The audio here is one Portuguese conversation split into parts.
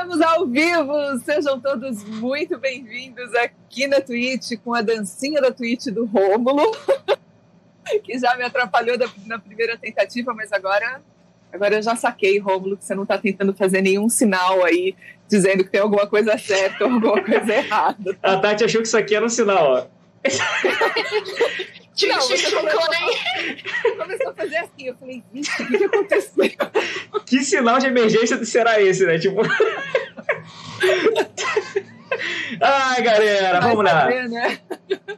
Estamos ao vivo! Sejam todos muito bem-vindos aqui na Twitch com a dancinha da Twitch do Rômulo, que já me atrapalhou na primeira tentativa, mas agora, agora eu já saquei, Rômulo, que você não está tentando fazer nenhum sinal aí dizendo que tem alguma coisa certa ou alguma coisa errada. A Tati achou que isso aqui era um sinal, ó. Não, você começou, começou a fazer assim. Eu falei, vixe, o que, que aconteceu? Que sinal de emergência será esse, né? Tipo. Ai, galera, vamos lá. Né?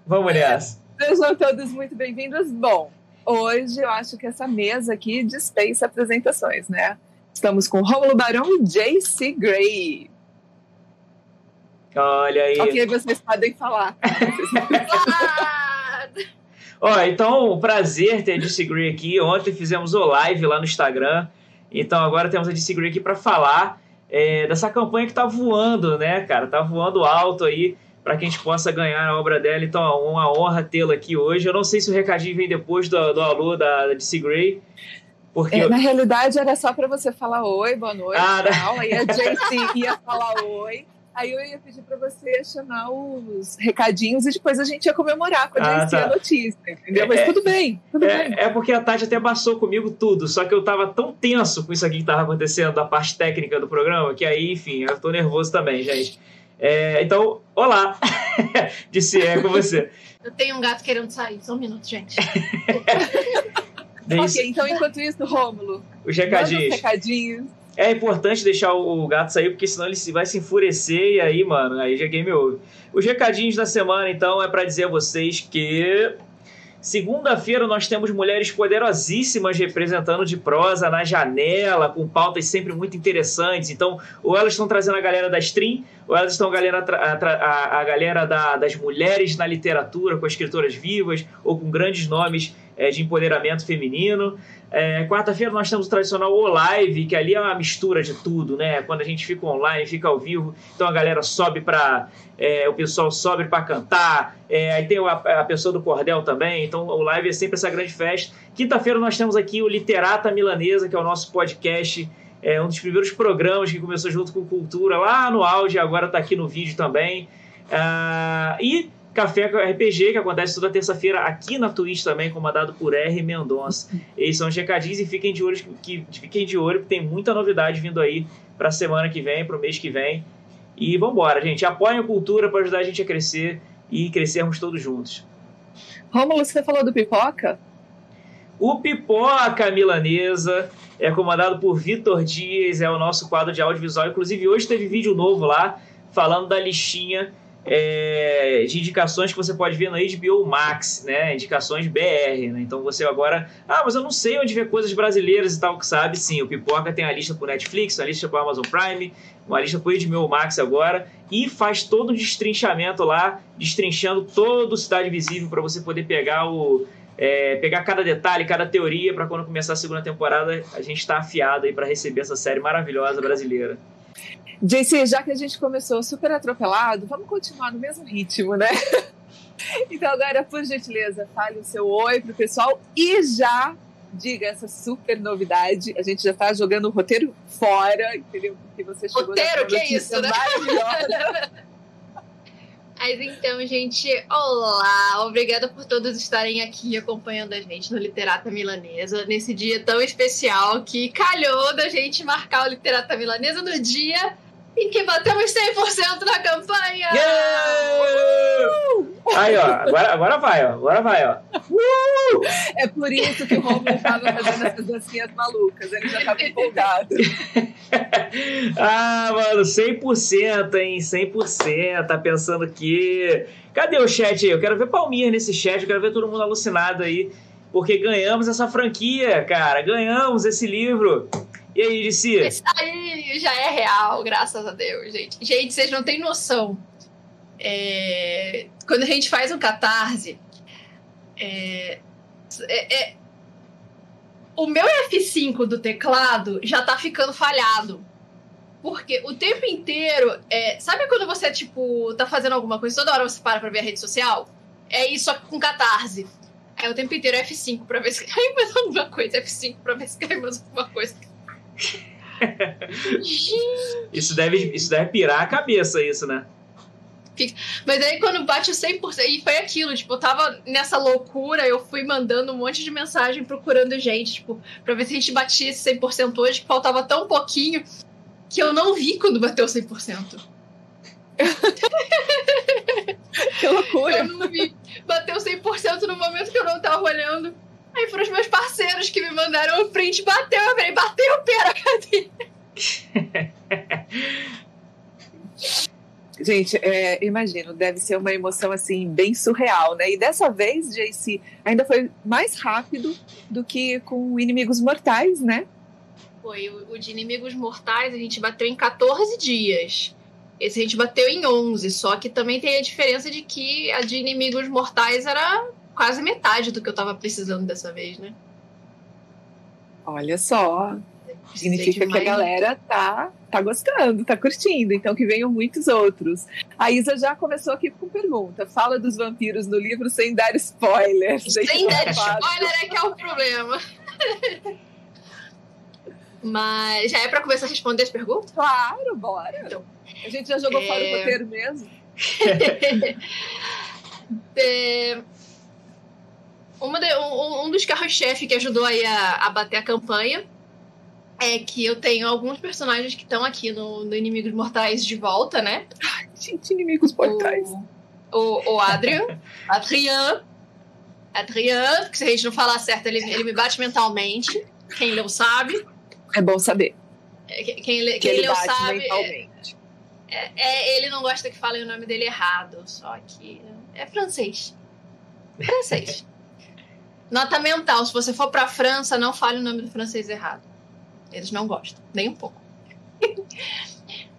Vamos nessa. Sejam todos muito bem-vindos. Bom, hoje eu acho que essa mesa aqui dispensa apresentações, né? Estamos com Rômulo Barão e JC Gray. Olha aí. Ok, vocês podem falar. Ó, então, prazer ter a Disagree aqui. Ontem fizemos o live lá no Instagram. Então agora temos a Disagree aqui para falar é, dessa campanha que tá voando, né, cara? Tá voando alto aí para que a gente possa ganhar a obra dela. Então, é uma honra tê-la aqui hoje. Eu não sei se o recadinho vem depois do, do alô da, da Disagree. Porque é, eu... Na realidade, era só para você falar oi, boa noite. Ah, tal. Aí a JC ia falar oi. Aí eu ia pedir para você chamar os recadinhos e depois a gente ia comemorar com a ah, tá. a notícia, entendeu? É, Mas tudo bem, tudo é, bem. É porque a Tati até passou comigo tudo, só que eu tava tão tenso com isso aqui que tava acontecendo, da parte técnica do programa, que aí, enfim, eu tô nervoso também, gente. É, então, olá! Disse é com você. Eu tenho um gato querendo sair, só um minuto, gente. ok, então enquanto isso, Rômulo. Os recadinhos. Os recadinhos é importante deixar o gato sair, porque senão ele vai se enfurecer e aí, mano, aí já é game over. Os recadinhos da semana, então, é para dizer a vocês que Segunda-feira nós temos mulheres poderosíssimas representando de prosa na janela, com pautas sempre muito interessantes. Então, ou elas estão trazendo a galera da stream, ou elas estão a galera, a, a, a galera da, das mulheres na literatura, com escritoras vivas, ou com grandes nomes é, de empoderamento feminino. É, Quarta-feira nós temos o tradicional O Live, que ali é uma mistura de tudo, né? Quando a gente fica online, fica ao vivo, então a galera sobe para. É, o pessoal sobe para cantar, é, aí tem a, a, pessoa do Cordel também, então o live é sempre essa grande festa. Quinta-feira nós temos aqui o Literata Milanesa, que é o nosso podcast, é um dos primeiros programas que começou junto com Cultura lá no auge, agora está aqui no vídeo também. Uh, e Café RPG, que acontece toda terça-feira aqui na Twitch também, comandado por R. Mendonça. Eles são os recadinhos e fiquem de olho, que, fiquem de olho, porque tem muita novidade vindo aí para a semana que vem, para o mês que vem. E vambora, gente. Apoiem a cultura para ajudar a gente a crescer e crescermos todos juntos. Rômulo, você falou do Pipoca? O Pipoca Milanesa é comandado por Vitor Dias, é o nosso quadro de audiovisual. Inclusive, hoje teve vídeo novo lá, falando da listinha é, de indicações que você pode ver no HBO Max, né? Indicações BR, né? Então você agora, ah, mas eu não sei onde ver coisas brasileiras e tal, que sabe? Sim, o Pipoca tem a lista pro Netflix, a lista pro Amazon Prime, uma lista pro HBO Max agora e faz todo um destrinchamento lá, destrinchando todo o Cidade Visível para você poder pegar o é, pegar cada detalhe, cada teoria para quando começar a segunda temporada a gente está afiado aí para receber essa série maravilhosa brasileira. JC, já que a gente começou super atropelado, vamos continuar no mesmo ritmo, né? Então, agora, por gentileza, fale o seu oi pro pessoal e já diga essa super novidade. A gente já tá jogando o roteiro fora, entendeu? Porque você chegou Roteiro, que é isso, né? Mas então, gente, olá! Obrigada por todos estarem aqui acompanhando a gente no Literata Milanesa, nesse dia tão especial que calhou da gente marcar o Literata Milanesa no dia em que batemos 100% na campanha! Yeah! Aí, ó, agora, agora vai, ó, agora vai, ó. Uh! É por isso que o Romulo estava fazendo essas dancinhas malucas, ele já estava empolgado. ah, mano, 100%, hein, 100%, tá pensando que... Cadê o chat aí? Eu quero ver palminha nesse chat, eu quero ver todo mundo alucinado aí, porque ganhamos essa franquia, cara, ganhamos esse livro. E aí, DC? Isso aí já é real, graças a Deus, gente. Gente, vocês não têm noção. É... Quando a gente faz um catarse, é... É, é... o meu F5 do teclado já tá ficando falhado. Porque o tempo inteiro. É... Sabe quando você, tipo, tá fazendo alguma coisa, toda hora você para pra ver a rede social? É isso só com catarse. É o tempo inteiro F5 pra ver se cai mais alguma coisa, F5 pra ver se cai mais alguma coisa. Isso, deve, isso deve pirar a cabeça, isso, né? Mas aí quando bate o 100%, e foi aquilo, tipo, eu tava nessa loucura, eu fui mandando um monte de mensagem procurando gente, tipo, pra ver se a gente batia esse 100% hoje, que faltava tão pouquinho, que eu não vi quando bateu 100%. que loucura! Eu não vi. Bateu 100% no momento que eu não tava olhando. Aí foram os meus parceiros que me mandaram o print, bateu, eu falei, bateu, pera, cadê? Gente, é, imagino, deve ser uma emoção assim bem surreal, né? E dessa vez, JC, ainda foi mais rápido do que com Inimigos Mortais, né? Foi, o, o de Inimigos Mortais a gente bateu em 14 dias. Esse a gente bateu em 11, só que também tem a diferença de que a de Inimigos Mortais era quase metade do que eu tava precisando dessa vez, né? Olha só, Significa que a galera tá, tá gostando, tá curtindo, então que venham muitos outros. A Isa já começou aqui com pergunta. Fala dos vampiros no livro sem dar spoilers. Sem dar spoiler é que é o problema. Mas já é para começar a responder as perguntas? Claro, bora. Então, a gente já jogou é... fora o roteiro mesmo. é... De, um, um, dos carros-chefe que ajudou aí a, a bater a campanha é que eu tenho alguns personagens que estão aqui no, no, Inimigos Mortais de volta, né? Ai, gente, Inimigos Mortais. O, o, o Adrian, Adrian, Adrian, que se a gente não falar certo, ele, ele me bate mentalmente. Quem leu sabe. É bom saber. É, quem, quem, quem leu sabe. É, é, é, ele não gosta que falem o nome dele errado, só que é francês. Francês. Nota mental: se você for pra França, não fale o nome do francês errado. Eles não gostam, nem um pouco.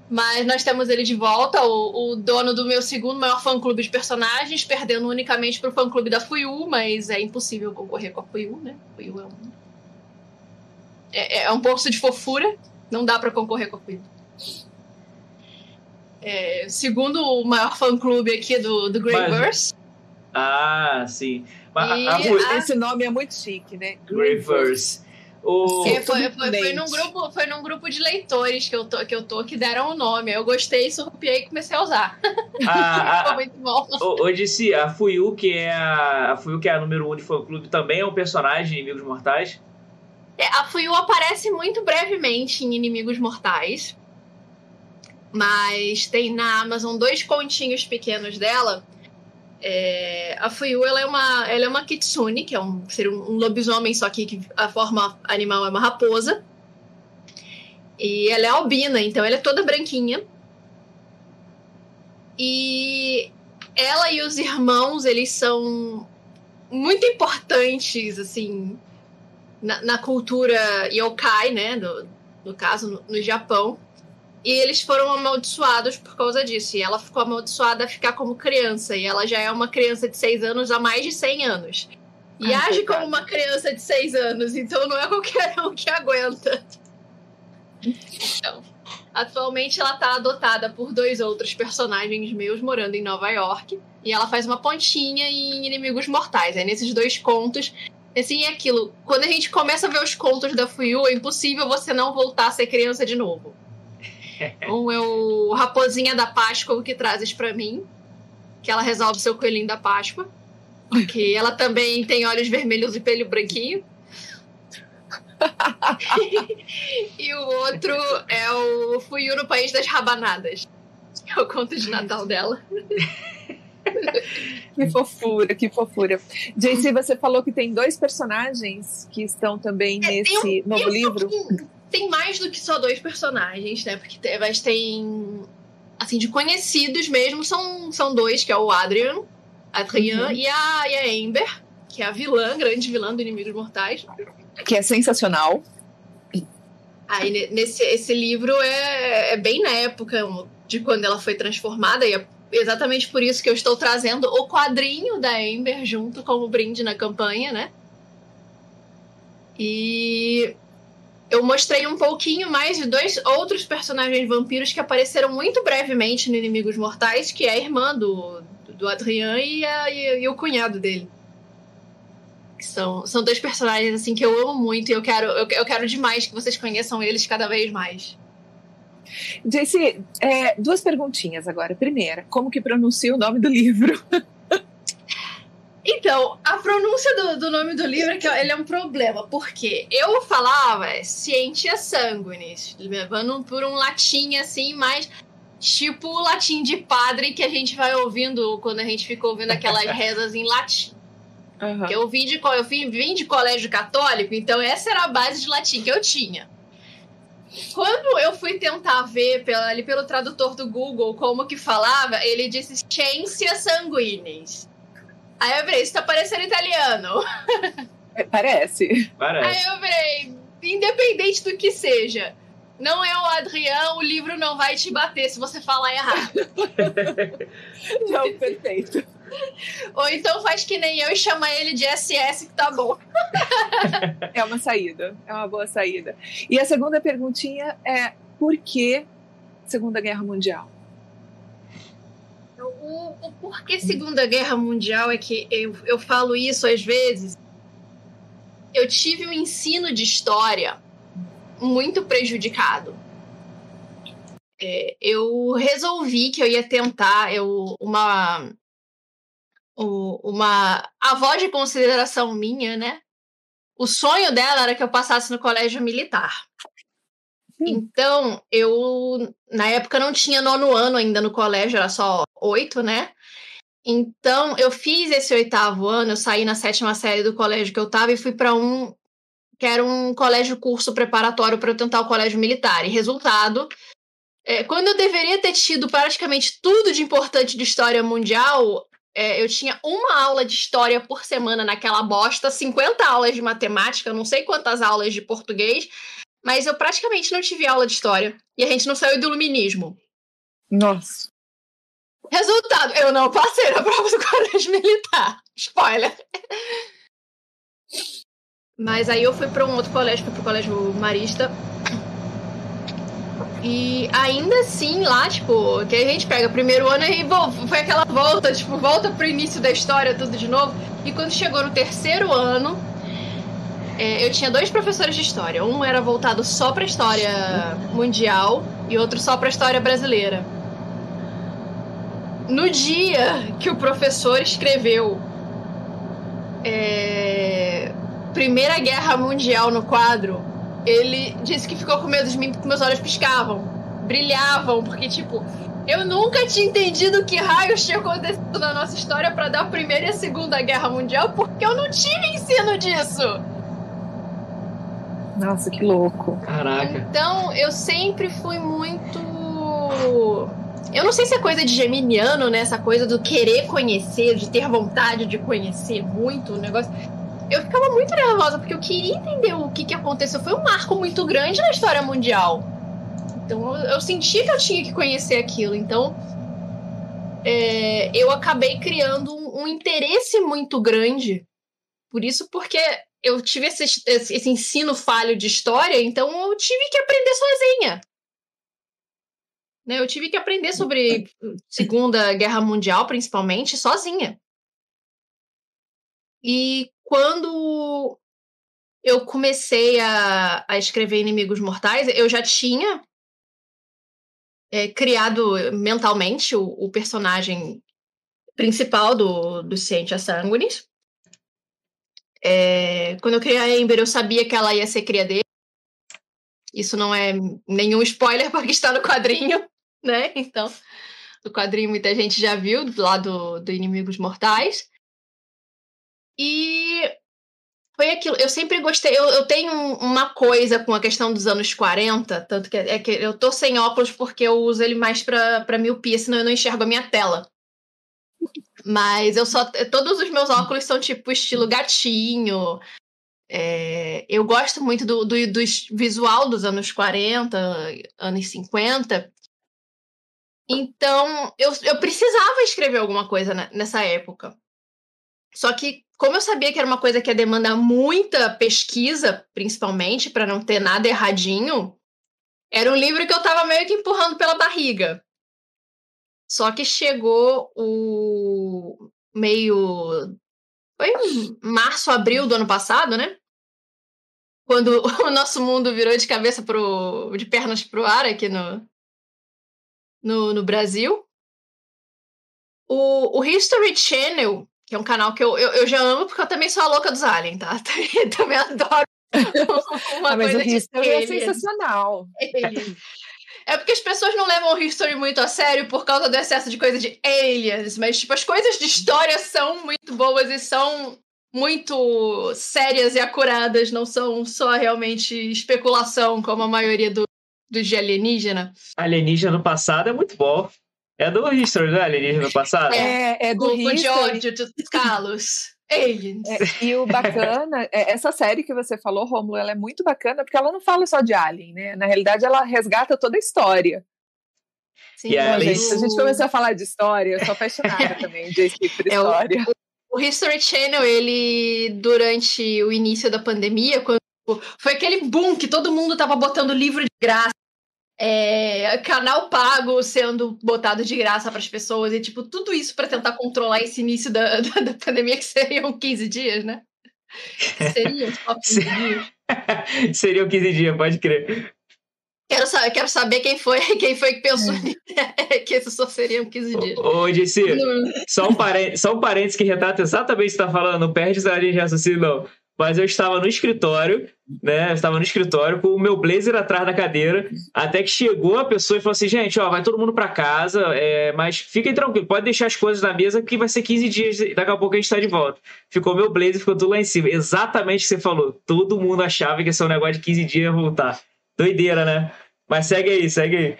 Mas nós temos ele de volta, o, o, dono do meu segundo maior fã-clube de personagens, perdendo unicamente pro fã-clube da Fuyu, mas é impossível concorrer com a Fuyu, né? Fuyu é um... É, é um poço de fofura, não dá para concorrer com a Fuyu. É, segundo o maior fã-clube aqui do, do Greyverse. Ah, sim. Mas, a, a, esse nome é muito chique, né? Greyverse. O... É, foi, foi, foi, num grupo, foi num grupo de leitores que eu tô, que, eu tô, que deram o nome. Eu gostei, surrupiei e comecei a usar. Ah, foi muito bom. O, disse, a Fuyu, que é a, a Fuyu, que é a número 1 um de fã-clube, também é um personagem de Inimigos Mortais? É, a Fuyu aparece muito brevemente em Inimigos Mortais. Mas tem na Amazon dois continhos pequenos dela é, a Fuyu ela é uma ela é uma kitsune, que é um ser um, um lobisomem só que, que, a forma animal é uma raposa. E ela é albina, então ela é toda branquinha. E ela e os irmãos, eles são muito importantes assim na, na cultura yokai, né, no, no caso no, no Japão. E eles foram amaldiçoados por causa disso. E ela ficou amaldiçoada a ficar como criança. E ela já é uma criança de 6 anos há mais de 100 anos. E Ai, age como uma criança de 6 anos. Então não é qualquer um que aguenta. Então, atualmente ela tá adotada por dois outros personagens meus morando em Nova York. E ela faz uma pontinha em Inimigos Mortais. É nesses dois contos. Assim, é aquilo. Quando a gente começa a ver os contos da Fuyu, é impossível você não voltar a ser criança de novo. Um é o Raposinha da Páscoa, que trazes para mim. Que ela resolve seu coelhinho da Páscoa. Que ela também tem olhos vermelhos e pelo branquinho. e o outro é o Fuyu no País das Rabanadas. É o conto de Natal dela. que fofura, que fofura. JC, você falou que tem dois personagens que estão também é, nesse um, novo livro. Um tem mais do que só dois personagens, né? Porque tem, mas tem. Assim, de conhecidos mesmo, são, são dois, que é o Adrian, Adrian uhum. e, a, e a Amber, que é a vilã, grande vilã do Inimigos Mortais. Que é sensacional. Aí nesse esse livro é, é bem na época de quando ela foi transformada, e é exatamente por isso que eu estou trazendo o quadrinho da Amber junto como brinde na campanha, né? E eu mostrei um pouquinho mais de dois outros personagens vampiros que apareceram muito brevemente no Inimigos Mortais, que é a irmã do, do Adrian e, a, e, e o cunhado dele. São, são dois personagens assim que eu amo muito e eu quero, eu, eu quero demais que vocês conheçam eles cada vez mais. Jace, é, duas perguntinhas agora. Primeira, como que pronuncia o nome do livro? Então, a pronúncia do, do nome do livro é que ele é um problema, porque eu falava Scientia Sanguinis, levando por um latim assim, mais tipo o latim de padre que a gente vai ouvindo quando a gente fica ouvindo aquelas rezas em latim. Uhum. Eu vim de eu vim, de colégio católico, então essa era a base de latim que eu tinha. Quando eu fui tentar ver pela, ali pelo tradutor do Google como que falava, ele disse Scientia Sanguinis. Aí eu falei, isso tá parecendo italiano. É, parece. Parece. Aí eu falei, independente do que seja, não é o Adriano, o livro não vai te bater se você falar errado. não, perfeito. Ou então faz que nem eu e chama ele de SS que tá bom. é uma saída, é uma boa saída. E a segunda perguntinha é por que Segunda Guerra Mundial? O, o porquê Segunda Guerra Mundial é que eu, eu falo isso às vezes. Eu tive um ensino de história muito prejudicado. É, eu resolvi que eu ia tentar eu, uma uma avó de consideração minha, né? O sonho dela era que eu passasse no colégio militar. Então, eu, na época, não tinha nono ano ainda no colégio, era só oito, né? Então, eu fiz esse oitavo ano, eu saí na sétima série do colégio que eu estava e fui para um que era um colégio curso preparatório para eu tentar o colégio militar. E resultado, é, quando eu deveria ter tido praticamente tudo de importante de história mundial, é, eu tinha uma aula de história por semana naquela bosta, 50 aulas de matemática, não sei quantas aulas de português, mas eu praticamente não tive aula de história. E a gente não saiu do iluminismo. Nossa. Resultado, eu não passei na prova do colégio militar. Spoiler. Mas aí eu fui para um outro colégio, fui pro colégio marista. E ainda assim, lá, tipo, que a gente pega primeiro ano e foi aquela volta, tipo, volta pro início da história, tudo de novo. E quando chegou no terceiro ano, é, eu tinha dois professores de história. Um era voltado só pra história mundial e outro só pra história brasileira. No dia que o professor escreveu é, Primeira Guerra Mundial no quadro, ele disse que ficou com medo de mim porque meus olhos piscavam, brilhavam, porque, tipo, eu nunca tinha entendido que raios tinha acontecido na nossa história para dar a Primeira e a Segunda Guerra Mundial, porque eu não tive ensino disso. Nossa, que louco. Caraca. Então, eu sempre fui muito. Eu não sei se é coisa de geminiano, né? Essa coisa do querer conhecer, de ter vontade de conhecer muito o negócio eu ficava muito nervosa, porque eu queria entender o que, que aconteceu. Foi um marco muito grande na história mundial. Então eu, eu sentia que eu tinha que conhecer aquilo. Então é, eu acabei criando um, um, interesse muito grande. Por isso, porque eu tive esse, esse, ensino falho de história, então eu tive que aprender sozinha. Né, eu tive que aprender sobre Segunda Guerra Mundial, principalmente, sozinha. E quando eu comecei a, a escrever Inimigos Mortais, eu já tinha é, criado mentalmente o, o, personagem principal do, do Ciência Sanguinis. É, quando eu criei a Ember, eu sabia que ela ia ser cria dele. Isso não é nenhum spoiler, porque está no quadrinho, né? Então, no quadrinho muita gente já viu, lá do, do Inimigos Mortais. E foi aquilo. Eu sempre gostei. Eu, eu tenho uma coisa com a questão dos anos 40, tanto que é, que eu tô sem óculos porque eu uso ele mais para miopia, senão eu não enxergo a minha tela. Mas eu só. Todos os meus óculos são tipo estilo gatinho. É, eu gosto muito do, do, do, visual dos anos 40, anos 50. Então, eu, eu precisava escrever alguma coisa nessa época. Só que, como eu sabia que era uma coisa que ia demandar muita pesquisa, principalmente, para não ter nada erradinho, era um livro que eu estava meio que empurrando pela barriga. Só que chegou o meio. Foi em março, abril do ano passado, né? Quando o nosso mundo virou de cabeça pro. de pernas pro ar aqui no, no, no Brasil. O, o History Channel, que é um canal que eu, eu, eu, já amo, porque eu também sou a louca dos aliens, tá? Também, também adoro. Uma ah, mas o History é sensacional. É porque as pessoas não levam o History muito a sério por causa do excesso de coisa de aliens, mas tipo, as coisas de história são muito boas e são muito sérias e acuradas, não são só realmente especulação, como a maioria do, dos de alienígena. Alienígena no passado é muito bom. É do History, né? Alienígena no passado? É, é do History. de ódio dos Carlos. Aliens. É, e o bacana, é, essa série que você falou, Romulo, ela é muito bacana porque ela não fala só de Alien, né? Na realidade, ela resgata toda a história. Sim, então, gente, se a gente começou a falar de história, eu sou apaixonada também de tipo de é história. O, o History Channel, ele, durante o início da pandemia, quando foi aquele boom que todo mundo tava botando livro de graça é, canal pago sendo botado de graça para as pessoas e tipo tudo isso para tentar controlar esse início da, da, da, pandemia que seriam 15 dias, né? Seriam só 15 dias. seriam 15 dias, pode crer. Quero saber, quero saber quem foi, quem foi que pensou é. que isso só seriam 15 dias. Ô, Disse, só, um parênteses, só um parênteses que retrata exatamente o que você está falando, não perde a linha de raciocínio, não mas eu estava no escritório, né? Eu estava no escritório com o meu blazer atrás da cadeira, até que chegou a pessoa e falou assim: gente, ó, vai todo mundo para casa, é, mas fiquem tranquilos, pode deixar as coisas na mesa que vai ser 15 dias, daqui a pouco a gente está de volta. Ficou meu blazer, ficou tudo lá em cima. Exatamente o que você falou. Todo mundo achava que esse um negócio de 15 dias ia voltar. Doideira, né? Mas segue aí, segue aí.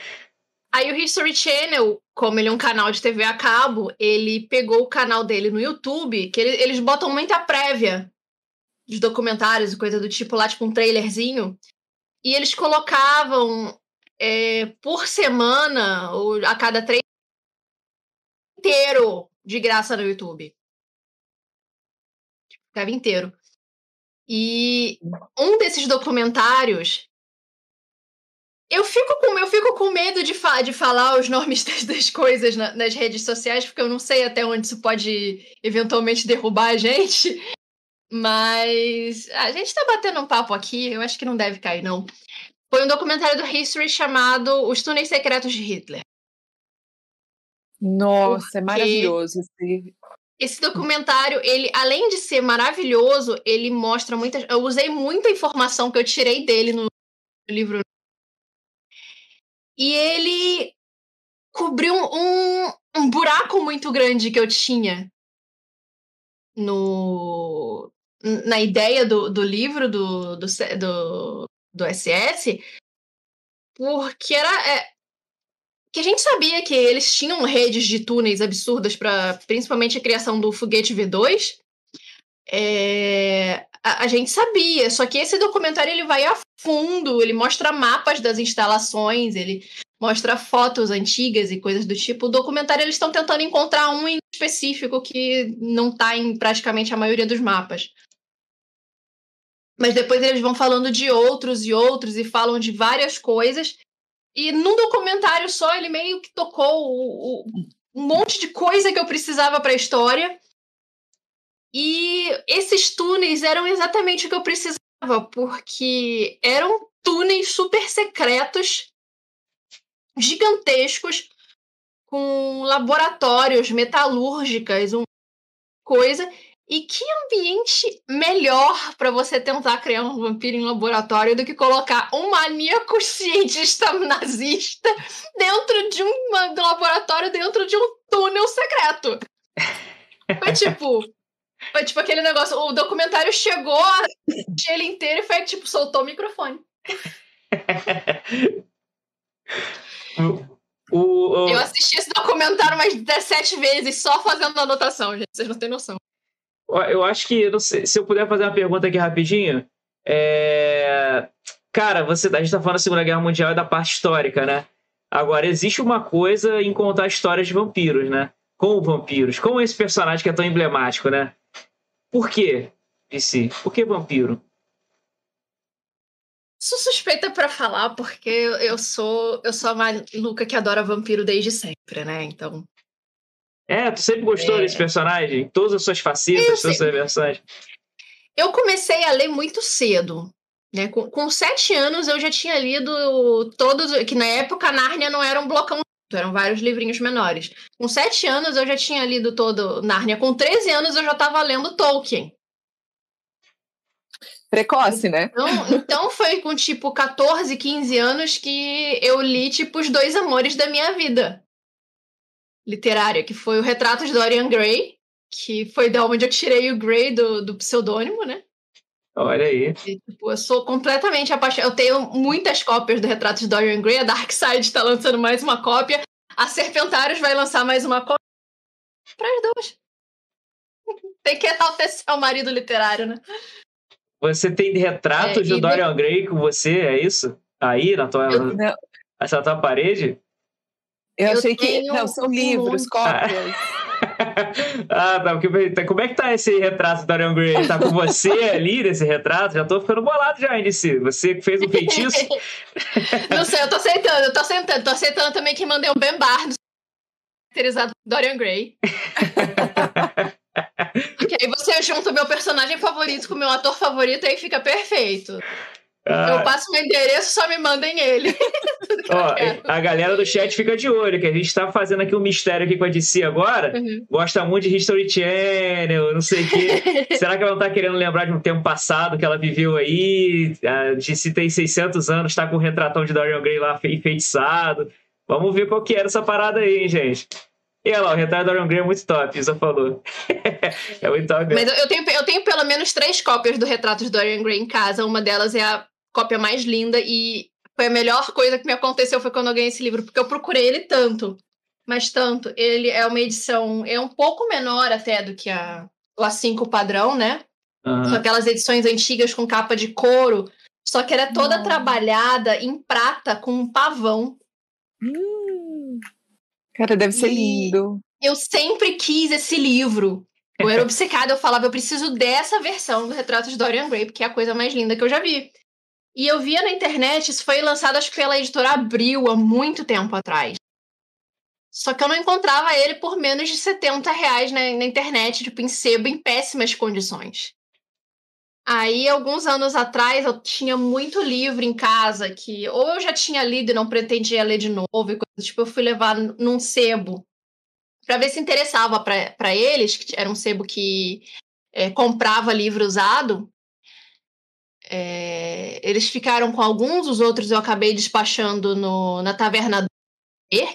Aí o History Channel, como ele é um canal de TV a cabo, ele pegou o canal dele no YouTube, que ele, eles botam muita prévia de documentários e coisa do tipo lá, tipo um trailerzinho. E eles colocavam é, por semana, ou a cada três inteiro de graça no YouTube. Ficava inteiro. E um desses documentários. Eu fico com, eu fico com medo de, fa de falar os nomes das, das coisas na, nas redes sociais, porque eu não sei até onde isso pode eventualmente derrubar a gente. Mas a gente tá batendo um papo aqui, eu acho que não deve cair, não. Foi um documentário do History chamado Os Túneis Secretos de Hitler. Nossa, Porque é maravilhoso esse. Esse documentário, ele, além de ser maravilhoso, ele mostra muitas. Eu usei muita informação que eu tirei dele no livro. E ele cobriu um, um buraco muito grande que eu tinha no, na ideia do, do livro do, do, do, do SS, porque era. É, que a gente sabia que eles tinham redes de túneis absurdas para principalmente a criação do foguete V2. É, a, a, gente sabia, só que esse documentário ele vai a fundo, ele mostra mapas das instalações, ele mostra fotos antigas e coisas do tipo. O documentário eles estão tentando encontrar um em específico que não está em praticamente a maioria dos mapas. Mas depois eles vão falando de outros e outros e falam de várias coisas. E num documentário só ele meio que tocou o, o, um monte de coisa que eu precisava para a história. E esses túneis eram exatamente o que eu precisava, porque eram túneis super secretos, gigantescos, com laboratórios metalúrgicas, um coisa e que ambiente melhor para você tentar criar um vampiro em laboratório do que colocar um maníaco cientista nazista dentro de um laboratório, dentro de um túnel secreto? Foi tipo. Foi tipo aquele negócio. O documentário chegou, ele inteiro e foi tipo, soltou o microfone. o, o... Eu assisti esse documentário umas 17 vezes só fazendo anotação, gente. Vocês não têm noção. Eu acho que, sei, se eu puder fazer uma pergunta aqui rapidinho. É... Cara, você, a gente tá falando da Segunda Guerra Mundial e da parte histórica, né? Agora, existe uma coisa em contar histórias de vampiros, né? Com vampiros. Com esse personagem que é tão emblemático, né? Por quê, DC? Por que vampiro? Sou suspeita para falar porque eu sou eu sou a maluca que adora vampiro desde sempre, né? Então É, tu sempre gostou É. desse personagem? Todas as suas facetas, todas as suas versões. Eu comecei a ler muito cedo. Né? Com, com sete anos eu já tinha lido todos. Que na época Nárnia não era um blocão, eram vários livrinhos menores. Com sete anos eu já tinha lido todo Nárnia. Com 13 anos eu já estava lendo Tolkien. Precoce, né? Então, então foi com tipo 14, 15 anos que eu li tipo os dois amores da minha vida literária, que foi o Retrato de Dorian Gray, que foi da onde eu tirei o Gray do, do pseudônimo, né? Olha aí. E, tipo, eu sou completamente apaixonada. Eu tenho muitas cópias do Retrato de Dorian Gray. A Darkseid está lançando mais uma cópia. A Serpentários vai lançar mais uma cópia. Para as duas. Tem que enaltecer o marido literário, né? Você tem retratos É, de Dorian Gray com você, é isso? Aí, na tua, Eu- essa tua parede? Eu, Eu achei que. Não, são um livros, monte. cópias. ah, tá. porque- Como é que tá esse retrato do Dorian Gray? Tá com você ali nesse retrato? Já tô ficando bolado já, Indice. Você fez um feitiço. Não sei, eu tô aceitando, eu tô aceitando. Tô aceitando também que mandei um Ben Barnes caracterizado por Dorian Gray. Porque aí você junta o meu personagem favorito com o meu ator favorito e aí fica perfeito. Ah, Eu passo meu endereço, só me mandem ele. Ó, a galera do chat fica de olho, que a gente tá fazendo aqui um mistério aqui com a DC agora. Uhum. Gosta muito de History Channel, não sei o quê. Será que ela não tá querendo lembrar de um tempo passado que ela viveu aí? A DC tem 600 anos, tá com o retratão de Dorian Gray lá fe- enfeitiçado. Vamos ver qual que era essa parada aí, hein, gente. E olha lá, o retrato de Dorian Gray é muito top, Isa falou. é muito top. mesmo. Mas eu, eu tenho, eu tenho pelo menos três cópias do retrato de Dorian Gray em casa. Uma delas é a cópia mais linda e foi a melhor coisa que me aconteceu foi quando eu ganhei esse livro, porque eu procurei ele tanto. Mas tanto. Ele é uma edição, é um pouco menor até do que a, o A5 padrão, né? Aham. São aquelas edições antigas com capa de couro. Só que era toda Nossa. trabalhada em prata com um pavão. Hum. Cara, deve ser E- lindo. Eu sempre quis esse livro. Eu era obcecada, eu falava, eu preciso dessa versão do Retrato de Dorian Gray, porque é a coisa mais linda que eu já vi. E eu via na internet, isso foi lançado acho que pela editora Abril, há muito tempo atrás. Só que eu não encontrava ele por menos de 70 reais na, na internet, tipo, em sebo, em péssimas condições. Aí, alguns anos atrás, eu tinha muito livro em casa que ou eu já tinha lido e não pretendia ler de novo, e coisa, tipo, eu fui levar num sebo para ver se interessava para eles, que era um sebo que é, comprava livro usado. É, eles ficaram com alguns, os outros eu acabei despachando no, na Taverna do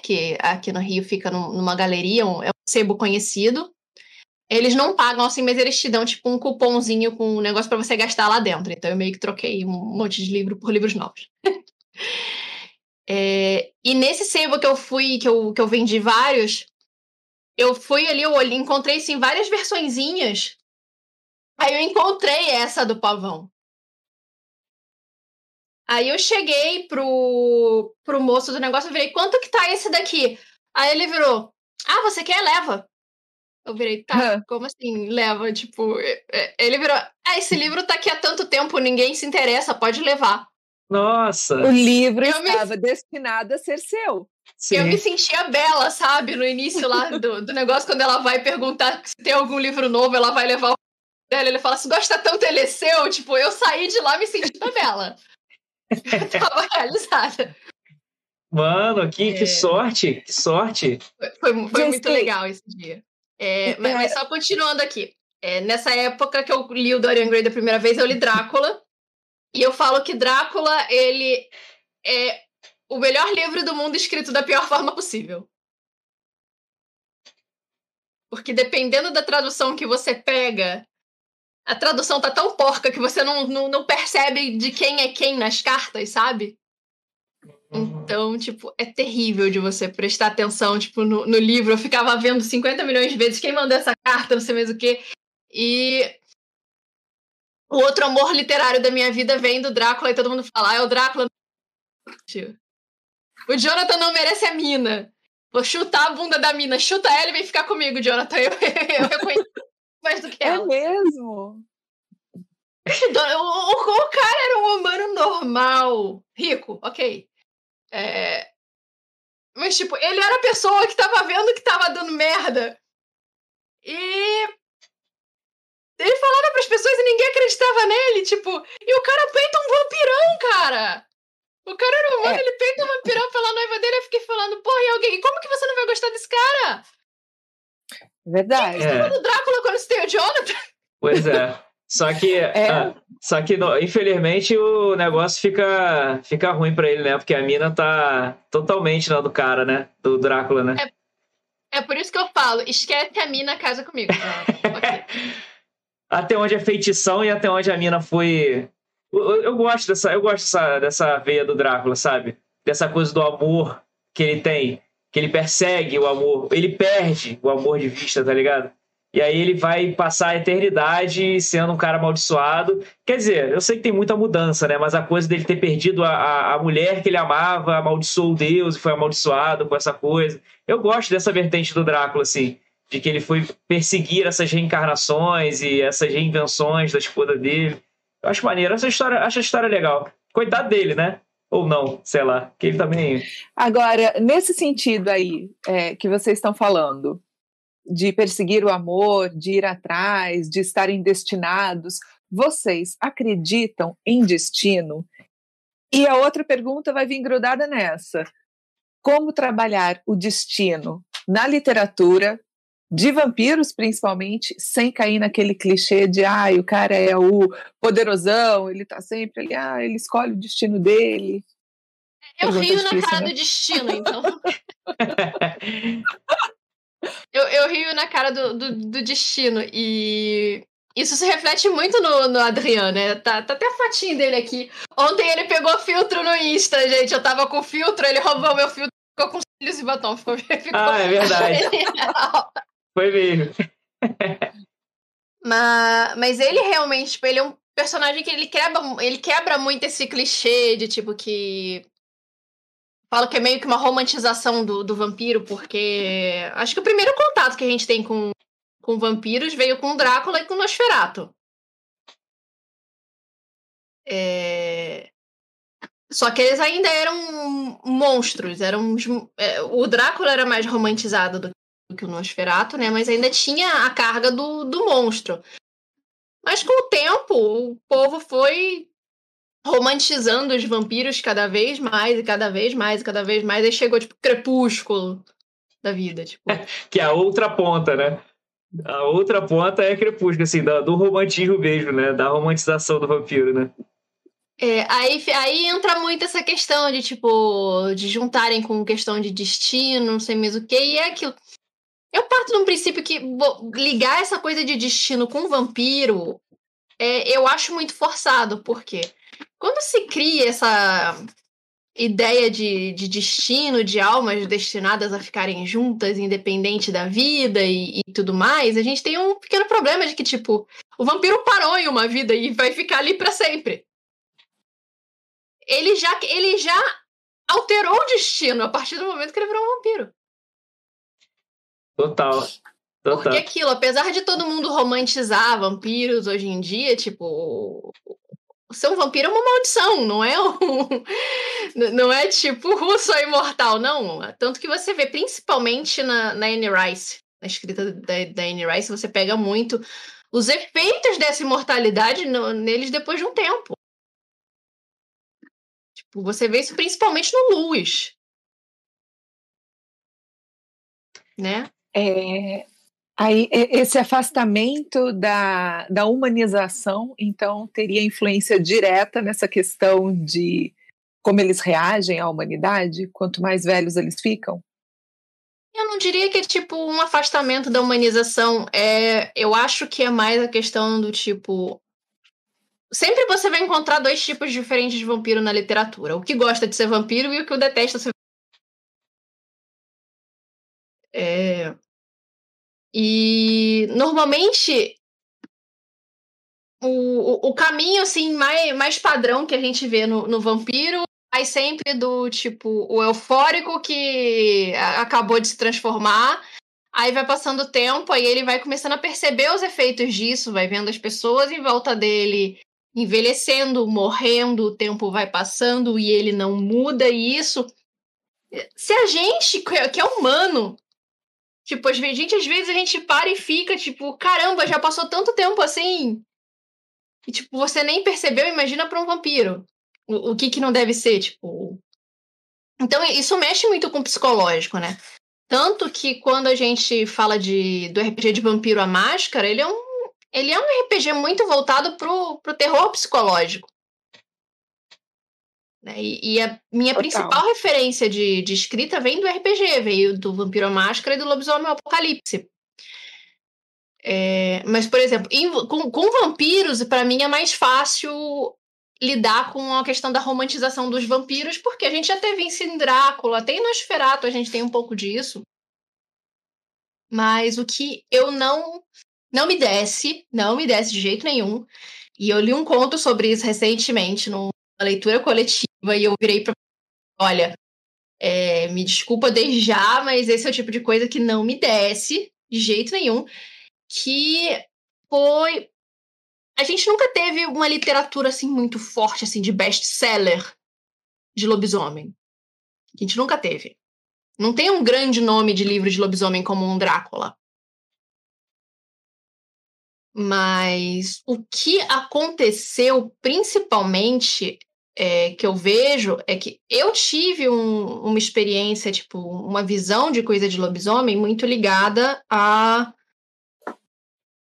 que aqui no Rio fica num- numa galeria, um, é um sebo conhecido. Eles não pagam assim, mas eles te dão tipo um cupomzinho com um negócio para você gastar lá dentro. Então eu meio que troquei um monte de livro por livros novos. É, e nesse sebo que eu fui, que eu, que eu vendi vários, eu fui ali, eu olhei, encontrei sim várias versõezinhas. Aí eu encontrei essa do pavão. Aí eu cheguei pro, pro moço do negócio e virei, quanto que tá esse daqui? Aí ele virou, ah, você quer? Leva. Eu virei, tá, como assim, leva? Tipo, ele virou, ah, esse livro tá aqui há tanto tempo, ninguém se interessa, pode levar. Nossa! O livro Eu me- estava destinado a ser seu. Sim. Eu me sentia bela, sabe? No início lá do, do negócio, quando ela vai perguntar se tem algum livro novo, ela vai levar o dela. Ele fala, se gosta tanto, ele é seu. Tipo, eu saí de lá me sentindo bela. Eu tava realizada. Mano, que, que É. sorte! Que sorte! Foi, foi- muito legal esse dia. É, mas, mas só continuando aqui. É, nessa época que eu li o Dorian Gray da primeira vez, eu li Drácula. E eu falo que Drácula, ele é o melhor livro do mundo escrito da pior forma possível. Porque dependendo da tradução que você pega, a tradução tá tão porca que você não, não, não percebe de quem é quem nas cartas, sabe? Então, tipo, é terrível de você prestar atenção, tipo, no, no livro. Eu ficava vendo 50 milhões de vezes quem mandou essa carta, não sei mais o quê. E o outro amor literário da minha vida vem do Drácula e todo mundo fala, ah, é o Drácula. O Jonathan não merece a mina. Vou chutar a bunda da mina. Chuta ela e vem ficar comigo, Jonathan. Eu, eu reconheço mais do que É ela. mesmo? O, o- o cara era um humano normal. Rico, ok. É, Mas tipo, ele era a pessoa que tava vendo que tava dando merda. E. Ele falava pras pessoas e ninguém acreditava nele, tipo. E o cara peita um vampirão, cara! O cara era humano, é. ele peita um vampirão pela noiva dele. Eu fiquei falando, porra, e alguém. Como que você não vai gostar desse cara? Verdade. É. do Drácula quando você tem o Jonathan? Pois é. Só que, é. ah, só que infelizmente o negócio fica, fica ruim para ele, né? Porque a mina tá totalmente na do cara, né? Do Drácula, né? É, é por isso que eu falo, esquece a mina casa comigo. até onde é feitição e até onde a mina foi. Eu, eu gosto dessa, eu gosto dessa, dessa veia do Drácula, sabe? Dessa coisa do amor que ele tem, que ele persegue o amor, ele perde o amor de vista, tá ligado? E aí ele vai passar a eternidade sendo um cara amaldiçoado. Quer dizer, eu sei que tem muita mudança, né? Mas a coisa dele ter perdido a, a, a mulher que ele amava, amaldiçoou Deus e foi amaldiçoado com essa coisa. Eu gosto dessa vertente do Drácula, assim. De que ele foi perseguir essas reencarnações e essas reinvenções da esposa dele. Eu acho maneiro. Essa história, acho a história legal. Coitado dele, né? Ou não, sei lá. Que ele também. Agora, nesse sentido aí é, que vocês estão falando, de perseguir o amor, de ir atrás, de estarem destinados. Vocês acreditam em destino? E a outra pergunta vai vir grudada nessa: como trabalhar o destino na literatura, de vampiros principalmente, sem cair naquele clichê de ah, o cara é o poderosão, ele tá sempre ali, ah, ele escolhe o destino dele. Eu Pergunta rio difícil, na cara né? do destino, então. Eu, eu rio na cara do, do, do destino. E isso se reflete muito no, no Adriano, né? Tá, tá até a fotinho dele aqui. Ontem ele pegou filtro no Insta, gente. Eu tava com filtro, ele roubou meu filtro, ficou com cílios e batom. Ficou, ficou... Ah, é verdade. Foi mesmo. mas, mas ele realmente, tipo, ele é um personagem que ele quebra, ele quebra muito esse clichê de tipo que falo que é meio que uma romantização do, do vampiro, porque acho que o primeiro contato que a gente tem com, com vampiros veio com Drácula e com Nosferatu. É... Só que eles ainda eram monstros, eram é, o Drácula era mais romantizado do que o Nosferatu, né? Mas ainda tinha a carga do, do monstro. Mas com o tempo, o povo foi romantizando os vampiros cada vez mais, e cada vez mais, e cada vez mais. Aí chegou, tipo, crepúsculo da vida, tipo. que é a outra ponta, né? A outra ponta é crepúsculo, assim, do romantismo mesmo, né? Da romantização do vampiro, né? É, aí, aí entra muito essa questão de, tipo, de juntarem com questão de destino, não sei mesmo o que, e é aquilo. Eu parto de um princípio que ligar essa coisa de destino com vampiro, é, eu acho muito forçado, por quê? Quando se cria essa ideia de, de destino, de almas destinadas a ficarem juntas, independente da vida e, e, tudo mais, a gente tem um pequeno problema de que, tipo, o vampiro parou em uma vida e vai ficar ali para sempre. Ele já, ele já alterou o destino a partir do momento que ele virou um vampiro. Total. Total. Porque aquilo, apesar de todo mundo romantizar vampiros hoje em dia, tipo, ser um vampiro é uma maldição, não é um, não é tipo russo é imortal, não. Tanto que você vê, principalmente na, na Anne Rice, na escrita da, da Anne Rice, você pega muito os efeitos dessa imortalidade no, neles depois de um tempo. Tipo, você vê isso principalmente no Lewis. Né? É, Aí, esse afastamento da, da humanização, então, teria influência direta nessa questão de como eles reagem à humanidade, quanto mais velhos eles ficam? Eu não diria que é tipo um afastamento da humanização. É, eu acho que é mais a questão do tipo. Sempre você vai encontrar dois tipos diferentes de vampiro na literatura: o que gosta de ser vampiro e o que o detesta ser. É, e normalmente o, o, caminho assim mais, mais padrão que a gente vê no, no vampiro é sempre do tipo o eufórico que acabou de se transformar. Aí vai passando o tempo, aí ele vai começando a perceber os efeitos disso, vai vendo as pessoas em volta dele envelhecendo, morrendo, o tempo vai passando e ele não muda, isso Se a gente, que é humano, tipo, a gente às vezes a gente para e fica, tipo, caramba, já passou tanto tempo assim. E, tipo, você nem percebeu, imagina para um vampiro. O, o que que não deve ser, tipo. Então, isso mexe muito com o psicológico, né? Tanto que quando a gente fala de, do RPG de Vampiro a Máscara, ele é um, ele é um RPG muito voltado pro, pro terror psicológico. Né? E, e, a minha Total. principal referência de, de escrita vem do RPG, veio do Vampiro Máscara e do Lobisomem Apocalipse. É, mas, por exemplo, em, com, com vampiros, para mim é mais fácil lidar com a questão da romantização dos vampiros, porque a gente já teve isso em Drácula, até em Nosferatu a gente tem um pouco disso. Mas o que eu não não me desce, não me desce de jeito nenhum. E eu li um conto sobre isso recentemente numa leitura coletiva e eu virei para olha, é, me desculpa desde já, mas esse é o tipo de coisa que não me desce de jeito nenhum, que foi a gente nunca teve uma literatura assim muito forte assim de best-seller de lobisomem. A gente nunca teve. Não tem um grande nome de livro de lobisomem como um Drácula. Mas o que aconteceu principalmente é, que eu vejo é que eu tive um, uma experiência, tipo, uma visão de coisa de lobisomem muito ligada a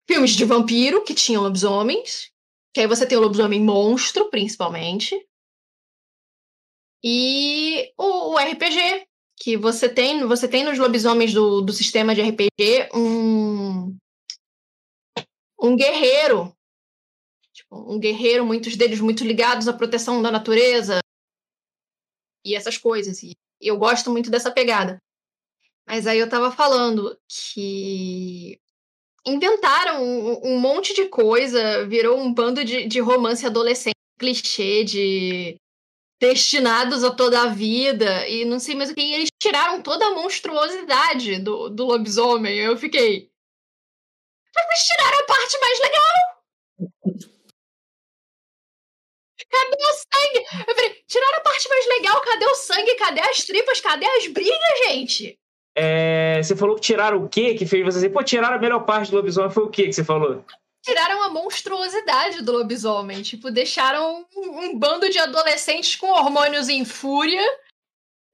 filmes de vampiro que tinham lobisomens, que aí você tem o lobisomem monstro, principalmente. E o, o RPG, que você tem, você tem nos lobisomens do, do sistema de RPG um um guerreiro, um guerreiro, muitos deles muito ligados à proteção da natureza e essas coisas. E eu gosto muito dessa pegada. Mas aí eu tava falando que inventaram um, um, monte de coisa, virou um bando de, de romance adolescente, clichê de destinados a toda a vida e não sei mais o que. Eles tiraram toda a monstruosidade do, do lobisomem. Eu fiquei. Mas tiraram a parte mais legal! Cadê o sangue? Eu falei, tiraram a parte mais legal, cadê o sangue? Cadê as tripas? Cadê as brigas, gente? É, você falou que tiraram o quê que fez você dizer, pô, tiraram a melhor parte do lobisomem, foi o quê que você falou? Tiraram a monstruosidade do lobisomem, tipo, deixaram um, um bando de adolescentes com hormônios em fúria,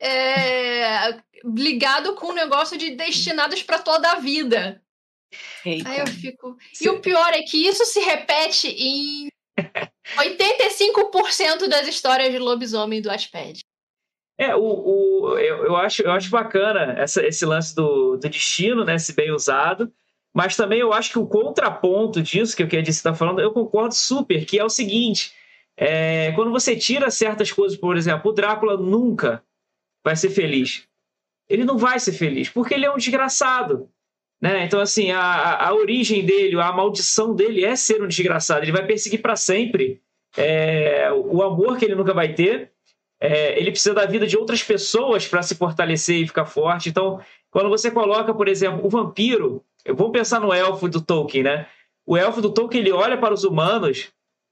é, ligado com um negócio de destinados para toda a vida. Eita. Aí eu fico. E o pior é que isso se repete em 85% das histórias de lobisomem do Wattpad. É, o, o, eu, eu, acho, eu acho bacana essa, esse lance do, do destino, né? Se bem usado. Mas também eu acho que o contraponto disso, que o que a Disse está falando, eu concordo super, que é o seguinte: é, quando você tira certas coisas, por exemplo, o Drácula nunca vai ser feliz. Ele não vai ser feliz, porque ele é um desgraçado. Né? Então, assim, a, a origem dele, a maldição dele é ser um desgraçado. Ele vai perseguir para sempre é, o amor que ele nunca vai ter é, ele precisa da vida de outras pessoas para se fortalecer e ficar forte. Então, quando você coloca, por exemplo, o vampiro, vamos pensar no elfo do Tolkien, né? O elfo do Tolkien ele olha para os humanos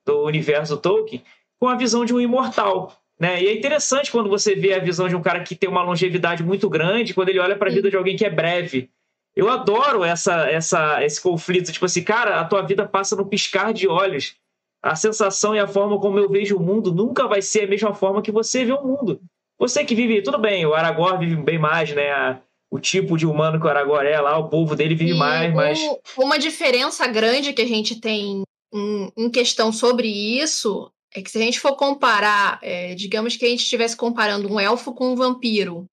do universo do Tolkien com a visão de um imortal. Né? E é interessante quando você vê a visão de um cara que tem uma longevidade muito grande, quando ele olha para a vida de alguém que é breve. Eu adoro essa, essa, esse conflito. Tipo assim, cara, a tua vida passa no piscar de olhos a sensação e a forma como eu vejo o mundo nunca vai ser a mesma forma que você vê o mundo. Você que vive, tudo bem, o Aragorn vive bem mais, né? A, o tipo de humano que o Aragorn é lá, o povo dele vive e mais, mas. Uma diferença grande que a gente tem em, em, questão sobre isso é que se a gente for comparar, é, digamos que a gente estivesse comparando um elfo com um vampiro.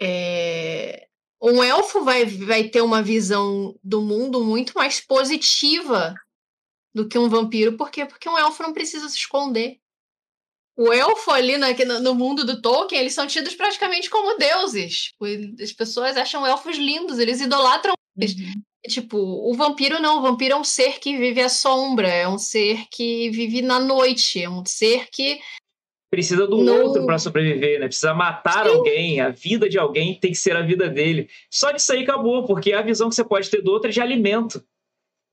É, um elfo vai, vai ter uma visão do mundo muito mais positiva do que um vampiro. Por quê? Porque um elfo não precisa se esconder. O elfo ali na, no mundo do Tolkien, eles são tidos praticamente como deuses. As pessoas acham elfos lindos, eles idolatram eles. Uhum. Tipo, o vampiro não, o vampiro é um ser que vive à sombra, é um ser que vive na noite, é um ser que precisa do no... outro para sobreviver, né? Precisa matar Sim. alguém, a vida de alguém tem que ser a vida dele. Só disso aí acabou, porque a visão que você pode ter do outro é de alimento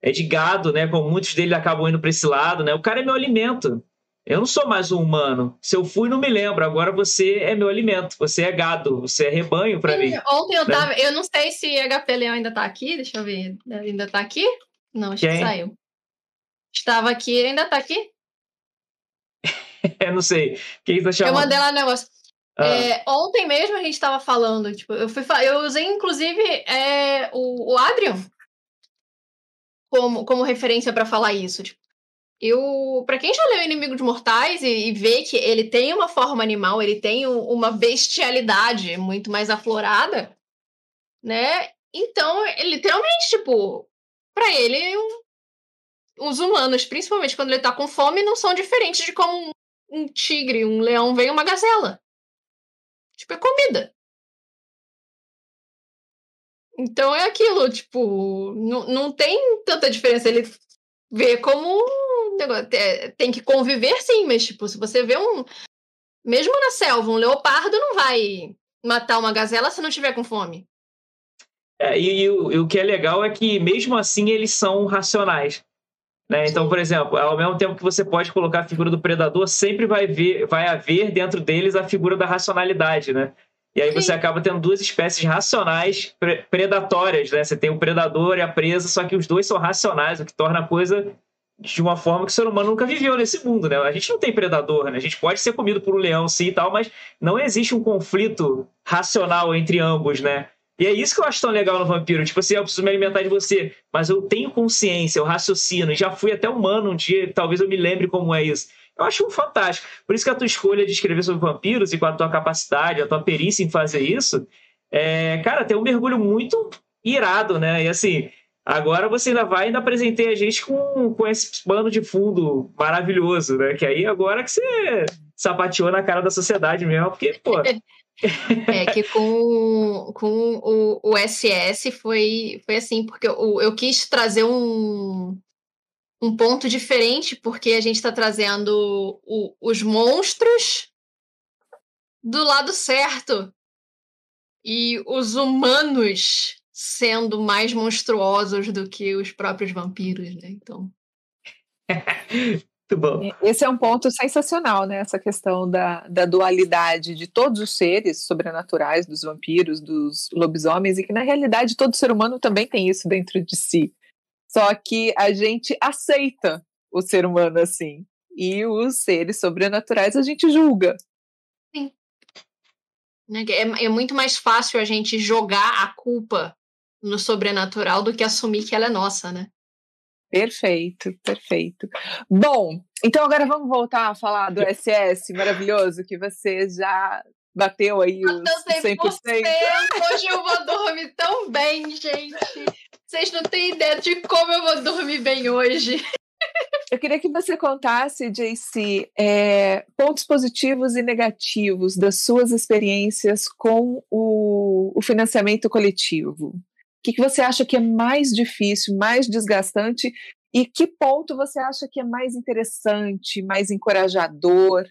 é de gado, né? Como muitos deles acabam indo para esse lado, né? O cara é meu alimento. Eu não sou mais um humano. Se eu fui, não me lembro. Agora você é meu alimento. Você é gado. Você é rebanho para mim. Ontem eu né? tava. Eu não sei se HP Leão ainda tá aqui. Deixa eu ver. Ainda tá aqui? Não, acho Quem? que saiu. Estava aqui, ainda tá aqui? eu não sei. Quem tá chamando? Eu mandei lá o negócio. Ah. É, ontem mesmo a gente estava falando, tipo, eu, fui, eu usei inclusive é, o, o Adrian como, como referência para falar isso. Tipo, eu, para quem já leu Inimigos Mortais e, e, vê que ele tem uma forma animal, ele tem um, uma bestialidade muito mais aflorada, né? Então, literalmente, tipo, para ele, um, os humanos, principalmente quando ele tá com fome, não são diferentes de como um, tigre, um leão vem uma gazela. Tipo, é comida. Então é aquilo, tipo, não, não tem tanta diferença. Ele vê como tem que conviver sim, mas tipo, se você vê um. Mesmo na selva, um leopardo não vai matar uma gazela se não tiver com fome. É, e, e, o, e, o, que é legal é que, mesmo assim, eles são racionais. Né? Então, por exemplo, ao mesmo tempo que você pode colocar a figura do predador, sempre vai, ver, vai haver dentro deles a figura da racionalidade, né? E aí Sim. você acaba tendo duas espécies racionais pre predatórias, né? Você tem o predador e a presa, só que os dois são racionais, o que torna a coisa de uma forma que o ser humano nunca viveu nesse mundo, né? A gente não tem predador, né? A gente pode ser comido por um leão, sim e tal, mas não existe um conflito racional entre ambos, né? E é isso que eu acho tão legal no vampiro. Tipo assim, eu preciso me alimentar de você, mas eu tenho consciência, eu raciocino, já fui até humano um dia, talvez eu me lembre como é isso. Eu acho fantástico. Por isso que a tua escolha de escrever sobre vampiros e com a tua capacidade, a tua perícia em fazer isso, é, cara, tem um mergulho muito irado, né? E assim, agora você ainda vai ainda apresentei a gente com, com esse pano de fundo maravilhoso, né? Que aí agora que você sapateou na cara da sociedade mesmo, porque, pô, É que com, com o, o SS foi, foi assim, porque eu, eu quis trazer um, um ponto diferente, porque a gente está trazendo o, os monstros do lado certo e os humanos sendo mais monstruosos do que os próprios vampiros, né? Então. Muito bom. Esse é um ponto sensacional, né? Essa questão da, da dualidade de todos os seres sobrenaturais, dos vampiros, dos lobisomens, e que na realidade todo ser humano também tem isso dentro de si. Só que a gente aceita o ser humano assim. E os seres sobrenaturais a gente julga. Sim. Né, é, é muito mais fácil a gente jogar a culpa no sobrenatural do que assumir que ela é nossa, né? Perfeito, perfeito. Bom, então agora vamos voltar a falar do SS maravilhoso que você já bateu aí os 100%. 100%. Hoje eu vou dormir tão bem, gente. Vocês não têm ideia de como eu vou dormir bem hoje. Eu queria que você contasse, JC, é, pontos positivos e negativos das suas experiências com o, o financiamento coletivo que, que você acha que é mais difícil, mais desgastante e que ponto você acha que é mais interessante, mais encorajador?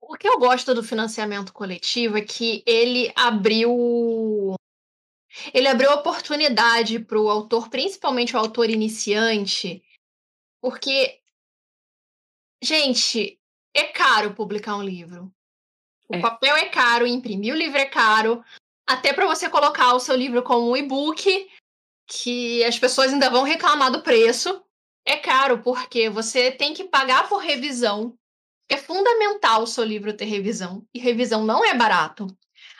O que eu gosto do financiamento coletivo é que ele abriu ele abriu oportunidade para o autor, principalmente o autor iniciante, porque gente, é caro publicar um livro. O é. papel é caro, imprimir o livro é caro, até para você colocar o seu livro como um e-book, que as pessoas ainda vão reclamar do preço. É caro porque você tem que pagar por revisão. É fundamental o seu livro ter revisão. E revisão não é barato.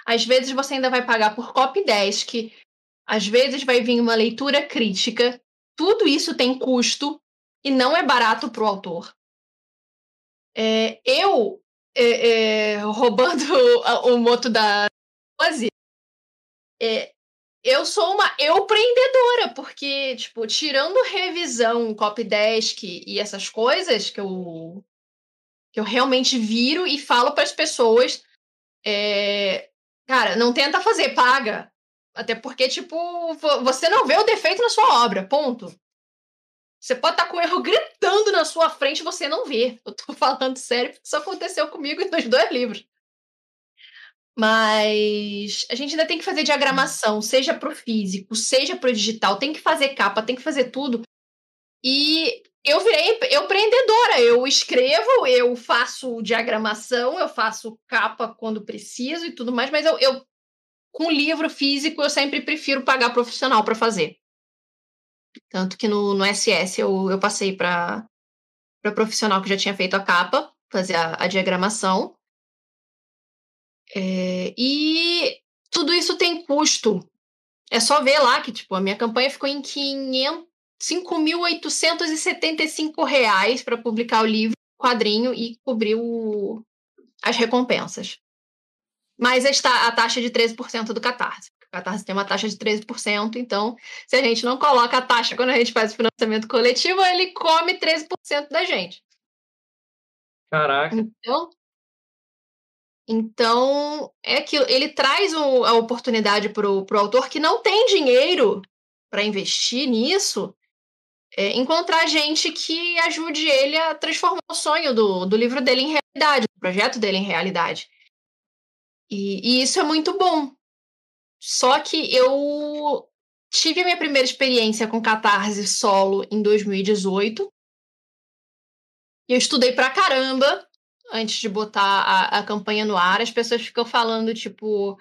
Às vezes você ainda vai pagar por copy 10, que às vezes vai vir uma leitura crítica. Tudo isso tem custo e não é barato para o autor. É, eu, é, é, roubando o, moto da Ozzy, é, eu sou uma empreendedora, porque, tipo, tirando revisão, copy desk e essas coisas que eu, que eu realmente viro e falo para as pessoas, é, cara, não tenta fazer, paga. Até porque, tipo, você não vê o defeito na sua obra, ponto. Você pode estar tá com o erro gritando na sua frente você não vê. Eu tô falando sério, porque isso aconteceu comigo nos dois livros. Mas a gente ainda tem que fazer diagramação, seja para o físico, seja para o digital, tem que fazer capa, tem que fazer tudo. E eu virei eu empreendedora. Eu escrevo, eu faço diagramação, eu faço capa quando preciso e tudo mais, mas eu, eu com livro físico eu sempre prefiro pagar profissional para fazer. Tanto que no, no SS eu, eu passei para profissional que já tinha feito a capa, fazer a, a diagramação. É, e tudo isso tem custo. É só ver lá que tipo, a minha campanha ficou em 500 5.875 reais para publicar o livro, quadrinho e cobrir o, as recompensas. Mas está a taxa de 13% do Catarse. O Catarse tem uma taxa de 13%, então se a gente não coloca a taxa quando a gente faz o financiamento coletivo, ele come 13% da gente. Caraca. Então, então é que ele traz o, a oportunidade para o autor que não tem dinheiro para investir nisso é, encontrar gente que ajude ele a transformar o sonho do, do livro dele em realidade, o projeto dele em realidade. E, e isso é muito bom. Só que eu tive a minha primeira experiência com catarse solo em 2018. E eu estudei pra caramba antes de botar a, a campanha no ar. As pessoas ficam falando, tipo,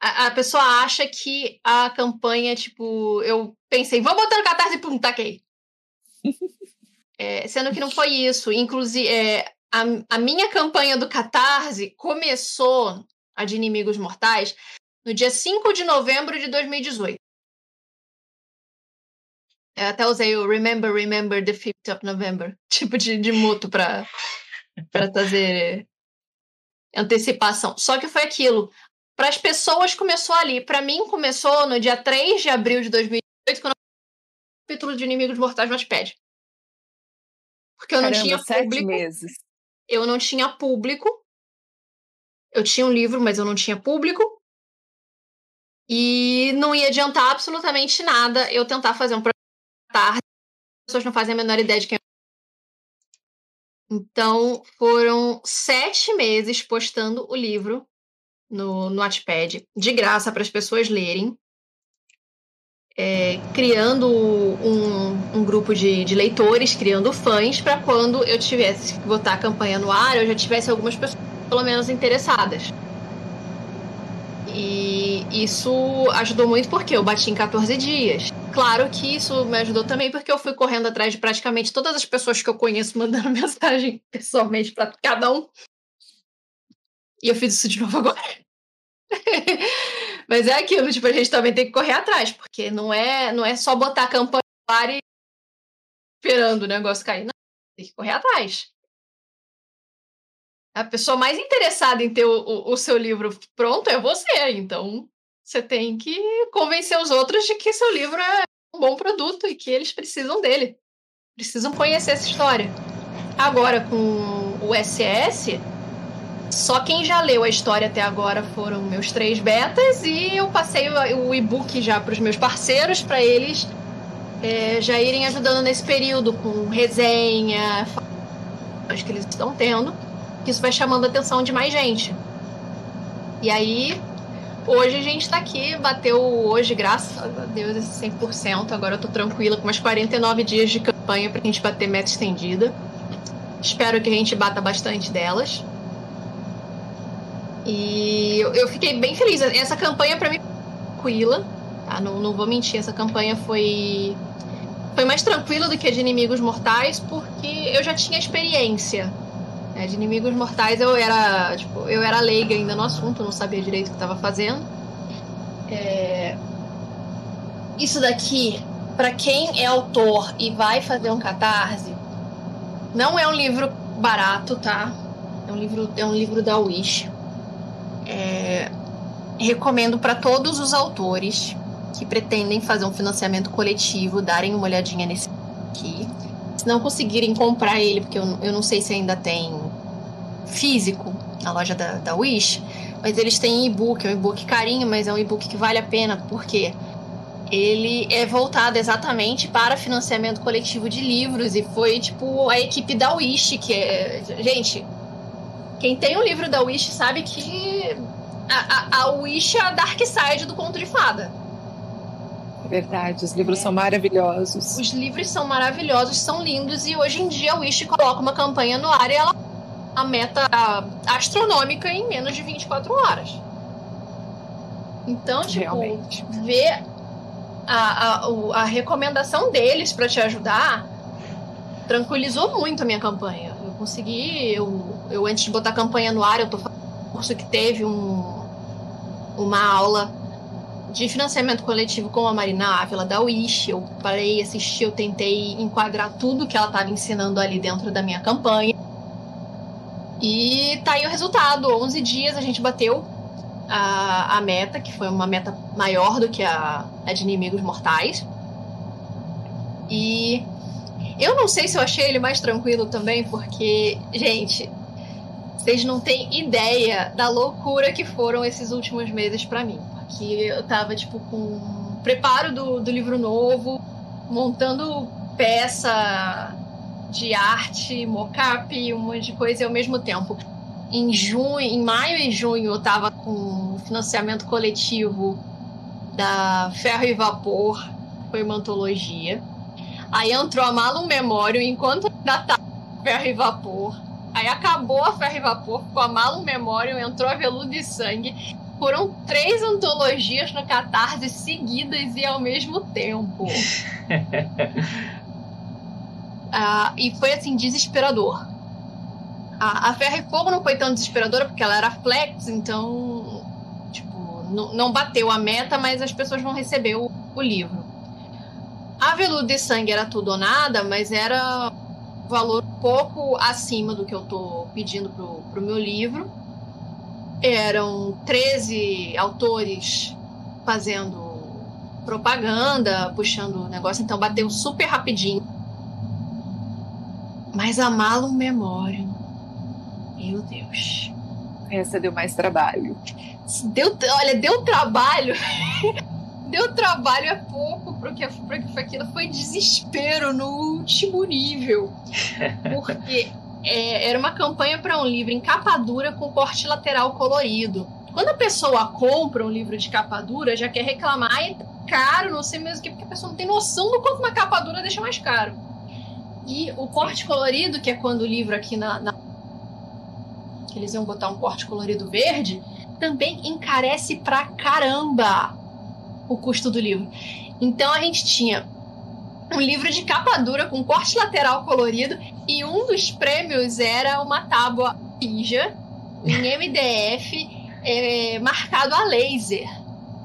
a, a, pessoa acha que a campanha, tipo, eu pensei, vou botar no catarse e pum, taquei. é, sendo que não foi isso. Inclusive, é, a, a minha campanha do catarse começou, a de Inimigos Mortais, no dia 5 de novembro de 2018. Eu até usei o Remember, Remember the 5th of November, tipo de, de muto para trazer antecipação. Só que foi aquilo. Para as pessoas começou ali. Para mim começou no dia 3 de abril de 2018, quando o capítulo de Inimigos Mortais no Wattpad. Porque eu Caramba, não tinha público. meses. Eu não tinha público. Eu tinha um livro, mas eu não tinha público. E não ia adiantar absolutamente nada eu tentar fazer um projeto tarde. As pessoas não fazem a menor ideia de quem então, foram sete meses postando o livro no, no Wattpad, de graça para as pessoas lerem, é, criando um, um grupo de, de, leitores, criando fãs, para quando eu tivesse que botar a campanha no ar, eu já tivesse algumas pessoas pelo menos interessadas. E isso ajudou muito porque eu bati em 14 dias. Claro que isso me ajudou também porque eu fui correndo atrás de praticamente todas as pessoas que eu conheço, mandando mensagem pessoalmente para cada um. E eu fiz isso de novo agora. Mas é aquilo, tipo, a gente também tem que correr atrás, porque não é, não é só botar a campanha no ar e esperando o negócio cair. Não, tem que correr atrás. A pessoa mais interessada em ter o, o, o seu livro pronto é você, então você tem que convencer os outros de que seu livro é um bom produto e que eles precisam dele. Precisam conhecer essa história. Agora, com o SS, só quem já leu a história até agora foram meus três betas e eu passei o e-book já para os meus parceiros, para eles é, já irem ajudando nesse período com resenha, acho que eles estão tendo, que isso vai chamando a atenção de mais gente. E aí, hoje a gente está aqui, bateu hoje, graças a Deus, esse 100%. Agora eu tô tranquila com umas 49 dias de campanha para a gente bater meta estendida. Espero que a gente bata bastante delas. E eu, fiquei bem feliz. Essa campanha para mim tranquila, tá? Não, não vou mentir, essa campanha foi foi mais tranquila do que a de Inimigos Mortais, porque eu já tinha experiência. Né? De Inimigos Mortais eu era, tipo, eu era leiga ainda no assunto, não sabia direito o que estava fazendo. É... Isso daqui, para quem é autor e vai fazer um catarse, não é um livro barato, tá? É um livro, é um livro da Wish. É, recomendo para todos os autores que pretendem fazer um financiamento coletivo darem uma olhadinha nesse aqui. Se não conseguirem comprar ele, porque eu, eu não sei se ainda tem físico na loja da, da Wish, mas eles têm e-book, é um e-book carinho, mas é um e-book que vale a pena, porque ele é voltado exatamente para financiamento coletivo de livros e foi tipo a equipe da Wish que é, gente, quem tem o livro da Wish sabe que a, a, a Wish é a dark side do conto de fada. Verdade, os livros são maravilhosos. Os livros são maravilhosos, são lindos e hoje em dia a Wish coloca uma campanha no ar e ela a meta astronômica em menos de 24 horas. Então, tipo, Realmente. ver a, a, a recomendação deles para te ajudar tranquilizou muito a minha campanha. Eu consegui, eu, eu antes de botar a campanha no ar, eu tô fazendo um curso que teve um, uma aula de financiamento coletivo com a Marina Ávila da Wish. Eu parei, assisti, eu tentei enquadrar tudo que ela estava ensinando ali dentro da minha campanha. E tá aí o resultado. 11 dias a gente bateu a, a meta, que foi uma meta maior do que a, a de inimigos mortais. E eu não sei se eu achei ele mais tranquilo também, porque, gente, vocês não têm ideia da loucura que foram esses últimos meses para mim. Porque eu tava, tipo, com preparo do, do livro novo, montando peça de arte, mocap, um monte de coisa ao mesmo tempo. Em junho, em maio e junho, eu tava com financiamento coletivo da Ferro e Vapor, foi uma antologia. Aí entrou a Malum Memório enquanto ainda tava Ferro e Vapor. Aí acabou a Ferro e Vapor, com a Malum Memório, entrou a Veludo e Sangue. Foram três antologias no Catarse seguidas e ao mesmo tempo. ah, e foi assim, desesperador. A, a Ferro e Fogo não foi tão desesperadora porque ela era flex, então tipo, não, não bateu a meta, mas as pessoas vão receber o, o livro. A Veludo de Sangue era tudo ou nada, mas era um valor pouco acima do que eu tô pedindo pro, pro meu livro. Eram 13 autores fazendo propaganda, puxando o negócio, então bateu super rapidinho. Mas a Malum Memória, meu Deus. Essa deu mais trabalho. Deu, olha, deu trabalho. deu trabalho é pouco porque, porque aquilo foi desespero no último nível. Porque é, era uma campanha para um livro em capa dura com corte lateral colorido. Quando a pessoa compra um livro de capa dura, já quer reclamar, é caro, não sei mesmo o que, porque a pessoa não tem noção do quanto uma capa dura deixa mais caro. E o corte colorido, que é quando o livro aqui na, na que eles iam botar um corte colorido verde, também encarece pra caramba o custo do livro. Então a gente tinha um livro de capa dura com corte lateral colorido e um dos prêmios era uma tábua ninja em MDF é, marcado a laser.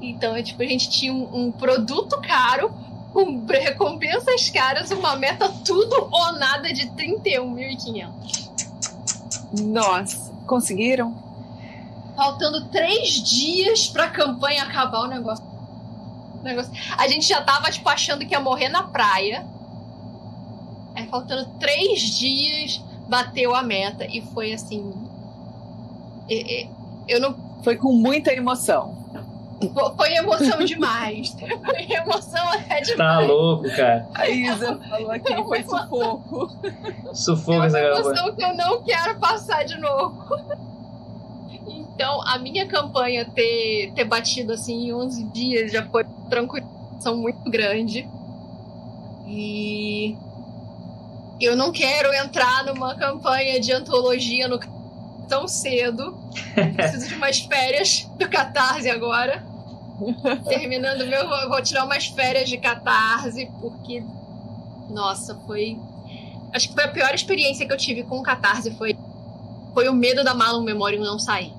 Então, é, tipo, a gente tinha um, um produto caro com recompensas caras, uma meta tudo ou nada de 31.500. Nossa, conseguiram? Faltando três dias para a campanha acabar o negócio negócio. A gente já tava, tipo, achando que ia morrer na praia. Aí, faltando três dias, bateu a meta. E foi assim. Eu não. Foi com muita emoção. Foi emoção demais. Foi emoção até demais. Tá louco, cara. A Isa falou aqui que foi sufoco. Sufoco essa É uma emoção que eu não quero passar de novo. Então, a minha campanha ter, ter batido assim em 11 dias já foi tranquilização muito grande. E eu não quero entrar numa campanha de antologia no tão cedo. Preciso de umas férias do Catarse agora. Terminando meu, vou tirar umas férias de Catarse, porque nossa, foi acho que foi a pior experiência que eu tive com o Catarse foi foi o medo da Malum Memoriam não sair.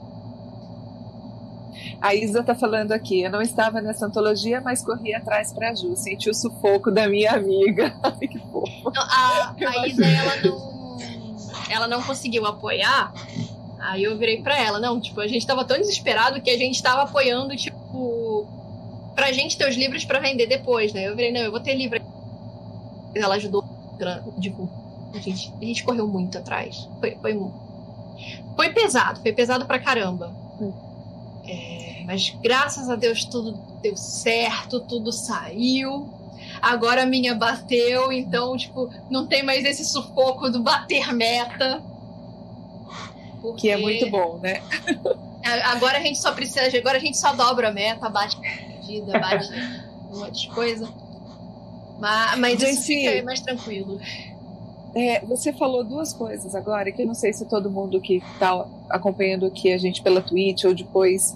A Isa está falando aqui, eu não estava nessa antologia, mas corri atrás para a Ju, senti o sufoco da minha amiga. Ai, que fofo. a, a Isa, ela não, ela não conseguiu apoiar, aí eu virei para ela, não, tipo, a gente estava tão desesperado que a gente estava apoiando, tipo, pra gente ter os livros para vender depois, né? Eu virei, não, eu vou ter livro. Ela ajudou, tipo, a gente, a gente correu muito atrás. Foi, foi, foi pesado, foi pesado pra caramba. É, mas graças a Deus tudo deu certo, tudo saiu. Agora a minha bateu, então, tipo, não tem mais esse sufoco do bater meta. Porque... Que é muito bom, né? Agora a gente só precisa, agora a gente só dobra a meta, bate medida, bate. um monte de coisa. Mas, mas Gente, isso fica mais tranquilo. É, você falou duas coisas agora que eu não sei se todo mundo que está acompanhando aqui a gente pela Twitch ou depois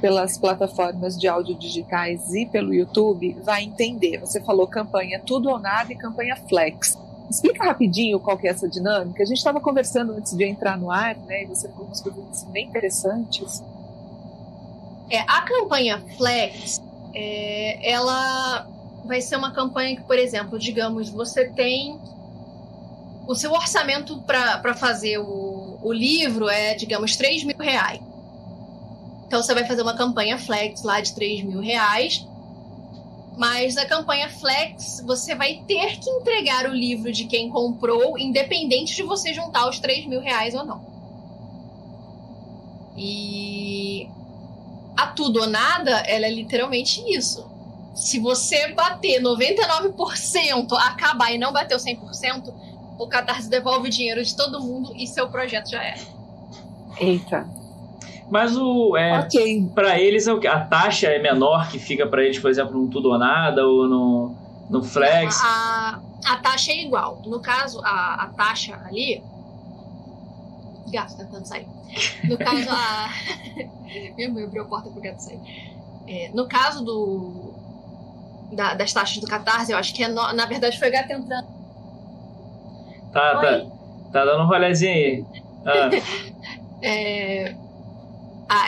pelas plataformas de áudio digitais e pelo YouTube vai entender. Você falou campanha tudo ou nada e campanha flex. Explica rapidinho qual que é essa dinâmica. A gente estava conversando antes de entrar no ar, né? E você falou umas coisas bem interessantes. É, a campanha flex, é, ela vai ser uma campanha que, por exemplo, digamos, você tem o seu orçamento para fazer o, o livro é, digamos, 3 mil reais. Então você vai fazer uma campanha flex lá de 3 mil reais. Mas a campanha flex, você vai ter que entregar o livro de quem comprou, independente de você juntar os 3 mil reais ou não. E a tudo ou nada, ela é literalmente isso. Se você bater 99%, acabar e não bater o 100%, o Catarse devolve o dinheiro de todo mundo e seu projeto já é. Eita. Mas o. É, Ok. Pra eles, é a taxa é menor que fica pra eles, por exemplo, no Tudo ou Nada ou no, no Flex. A, a taxa é igual. No caso, a, a taxa ali. Gato tentando sair. No caso, a. Minha mãe abriu a porta pro gato sair. É, no caso do. da- das taxas do Catarse, eu acho que é no- na verdade foi o gato entrando. Tá, tá, Oi. tá dando um rolezinho aí. Ah, É, a-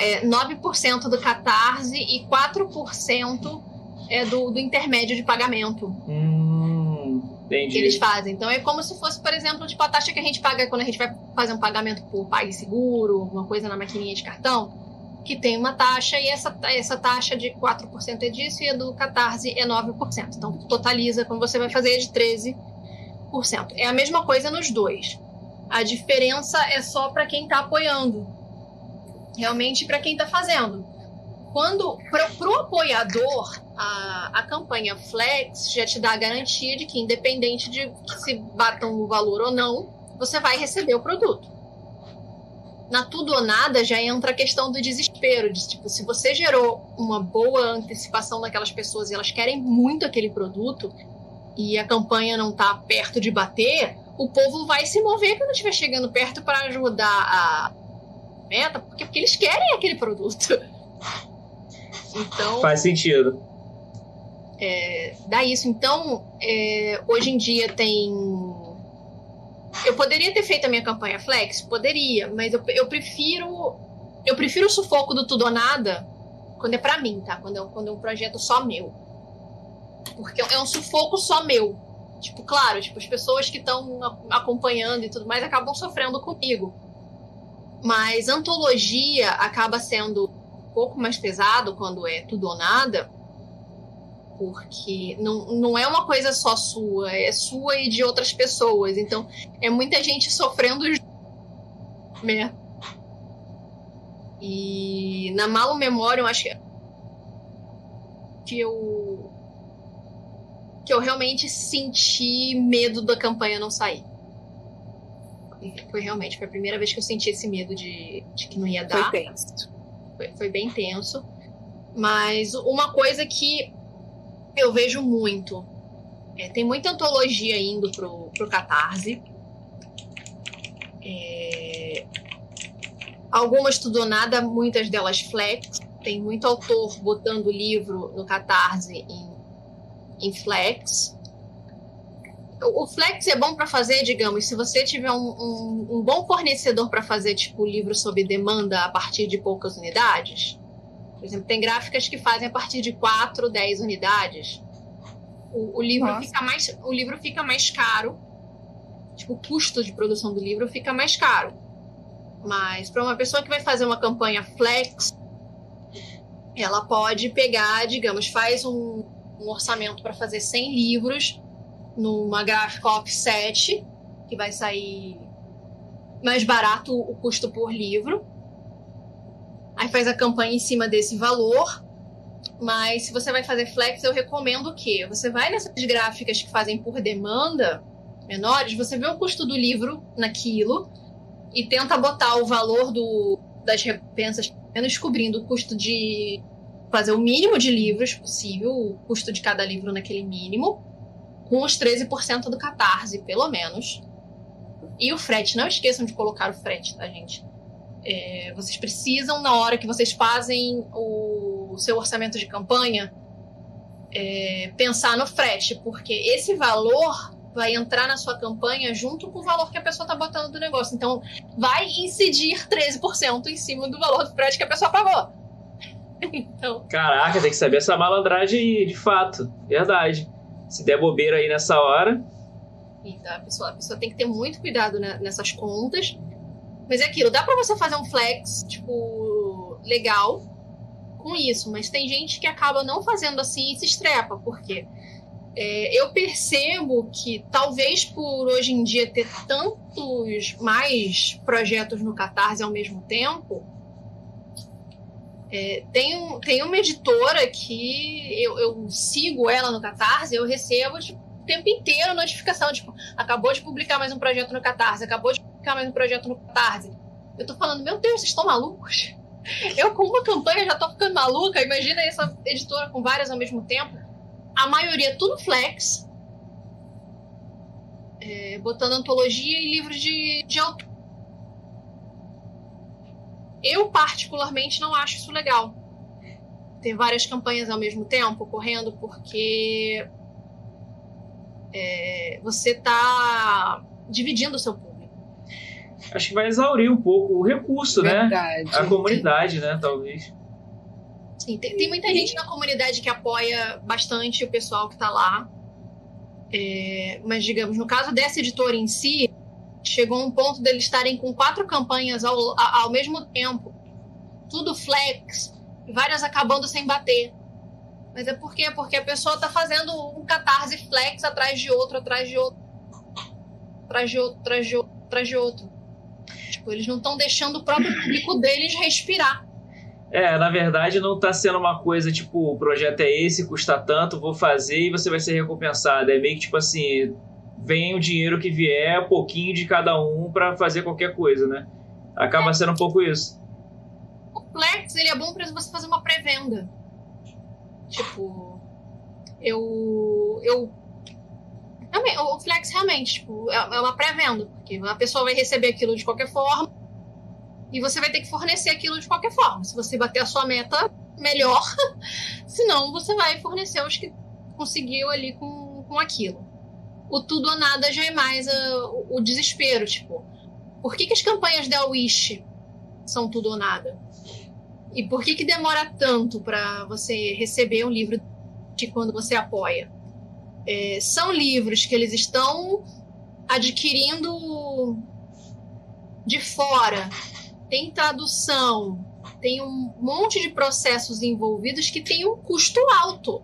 é 9% do Catarse e 4% é do, do intermédio de pagamento. hum, que eles entendi. fazem. Então é como se fosse, por exemplo, tipo a taxa que a gente paga quando a gente vai fazer um pagamento por PagSeguro, alguma coisa na maquininha de cartão, que tem uma taxa e essa, essa taxa de 4% é disso e a do Catarse é 9%. Então totaliza, quando você vai fazer, é de 13%. É a mesma coisa nos dois. A diferença é só para quem está apoiando. Realmente para quem está fazendo. Quando para o apoiador, a, a campanha Flex já te dá a garantia de que, independente de se batam o valor ou não, você vai receber o produto. Na tudo ou nada já entra a questão do desespero, de tipo, se você gerou uma boa antecipação daquelas pessoas e elas querem muito aquele produto e a campanha não está perto de bater, o povo vai se mover quando estiver chegando perto para ajudar a meta, porque, porque eles querem aquele produto. Então, Faz sentido. é, dá isso. Então, é, hoje em dia tem. Eu poderia ter feito a minha campanha Flex? Poderia, mas eu, eu prefiro. Eu prefiro o sufoco do tudo ou nada quando é pra mim, tá? Quando é, quando é um projeto só meu. Porque é um sufoco só meu. Tipo, claro, tipo, as pessoas que estão acompanhando e tudo mais acabam sofrendo comigo. Mas antologia acaba sendo um pouco mais pesado quando é tudo ou nada, porque não, não é uma coisa só sua, é sua e de outras pessoas. Então, é muita gente sofrendo né? E na Malo Memória, eu acho que- que eu que eu realmente senti medo da campanha não sair. E Foi realmente, foi a primeira vez que eu senti esse medo de, de que não ia dar. Foi tenso. Foi, foi bem tenso. Mas uma coisa que eu vejo muito. é, tem muita antologia indo pro, pro Catarse. É, algumas tudo nada, muitas delas flex. Tem muito autor botando livro no Catarse em, em flex. O flex é bom para fazer, digamos, se você tiver um, um, um bom fornecedor para fazer tipo livro sob demanda a partir de poucas unidades. Por exemplo, tem gráficas que fazem a partir de 4, 10 unidades. O, o livro Nossa. fica mais o livro fica mais caro. Tipo, o custo de produção do livro fica mais caro. Mas para uma pessoa que vai fazer uma campanha flex, ela pode pegar, digamos, faz um, um orçamento para fazer 100 livros numa gráfica offset, que vai sair mais barato o custo por livro. Aí faz a campanha em cima desse valor. Mas se você vai fazer flex, eu recomendo o quê? Você vai nessas gráficas que fazem por demanda menores, você vê o custo do livro naquilo e tenta botar o valor do, das recompensas, menos cobrindo o custo de fazer o mínimo de livros possível, o custo de cada livro naquele mínimo, com os 13% do catarse, pelo menos. E o frete, não esqueçam de colocar o frete, tá, gente? É, vocês precisam, na hora que vocês fazem o seu orçamento de campanha, é, pensar no frete, porque esse valor vai entrar na sua campanha junto com o valor que a pessoa está botando do negócio. Então, vai incidir 13% em cima do valor do frete que a pessoa pagou. Então... Caraca, tem que saber essa malandragem de fato. Verdade. Se der bobeira aí nessa hora. Então, a pessoa, a pessoa tem que ter muito cuidado né, nessas contas. Mas é aquilo, dá para você fazer um flex, tipo, legal com isso, mas tem gente que acaba não fazendo assim e se estrepa, porque é, eu percebo que talvez por hoje em dia ter tantos mais projetos no Catarse ao mesmo tempo, é, tem, um, tem uma editora que eu, eu, sigo ela no Catarse, eu recebo tipo, o tempo inteiro notificação, tipo, acabou de publicar mais um projeto no Catarse, acabou de publicar mais um projeto no Catarse. Eu tô falando, meu Deus, vocês estão malucos? Eu, com uma campanha, já tô ficando maluca. Imagina essa editora com várias ao mesmo tempo. A maioria é tudo flex. É, botando antologia e livros de, de autor. Eu, particularmente, não acho isso legal. Ter várias campanhas ao mesmo tempo correndo, porque é, você está dividindo o seu público acho que vai exaurir um pouco o recurso, né? Verdade. né? A comunidade, né? Talvez. Sim, tem, tem, muita gente na comunidade que apoia bastante o pessoal que está lá. É, mas, digamos, no caso dessa editora em si, chegou um ponto deles estarem com quatro campanhas ao, ao mesmo tempo. Tudo flex, várias acabando sem bater. Mas é por quê? Porque a pessoa está fazendo um catarse flex atrás de outro, atrás de outro, atrás de outro, atrás de outro, atrás de outro. Tipo, eles não estão deixando o próprio público deles respirar. É, na verdade não está sendo uma coisa tipo, o projeto é esse, custa tanto, vou fazer e você vai ser recompensado. É meio que tipo assim, vem o dinheiro que vier, pouquinho de cada um para fazer qualquer coisa, né? Acaba é. sendo um pouco isso. O Plex, ele é bom para você fazer uma pré-venda. Tipo, eu eu o Flex realmente, tipo, é, é uma pré-venda, porque a pessoa vai receber aquilo de qualquer forma e você vai ter que fornecer aquilo de qualquer forma. Se você bater a sua meta, melhor. Senão, você vai fornecer os que conseguiu ali com, com aquilo. O tudo ou nada já é mais uh, o, o desespero, tipo, por que, que as campanhas da Wish são tudo ou nada? E por que, que demora tanto para você receber um livro de quando você apoia? é, são livros que eles estão adquirindo de fora. Tem tradução, tem um monte de processos envolvidos que tem um custo alto.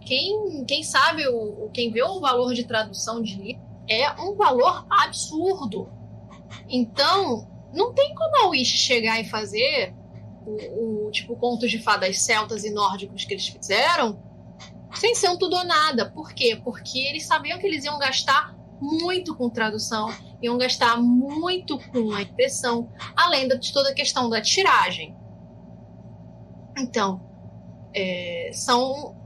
Quem, quem sabe, o, quem vê o valor de tradução de livro é um valor absurdo. Então, não tem como a Wish chegar e fazer o, o tipo contos de fadas celtas e nórdicos que eles fizeram sem ser um tudo ou nada. Por quê? Porque eles sabiam que eles iam gastar muito com tradução, iam gastar muito com a impressão, além de toda a questão da tiragem. Então, é, são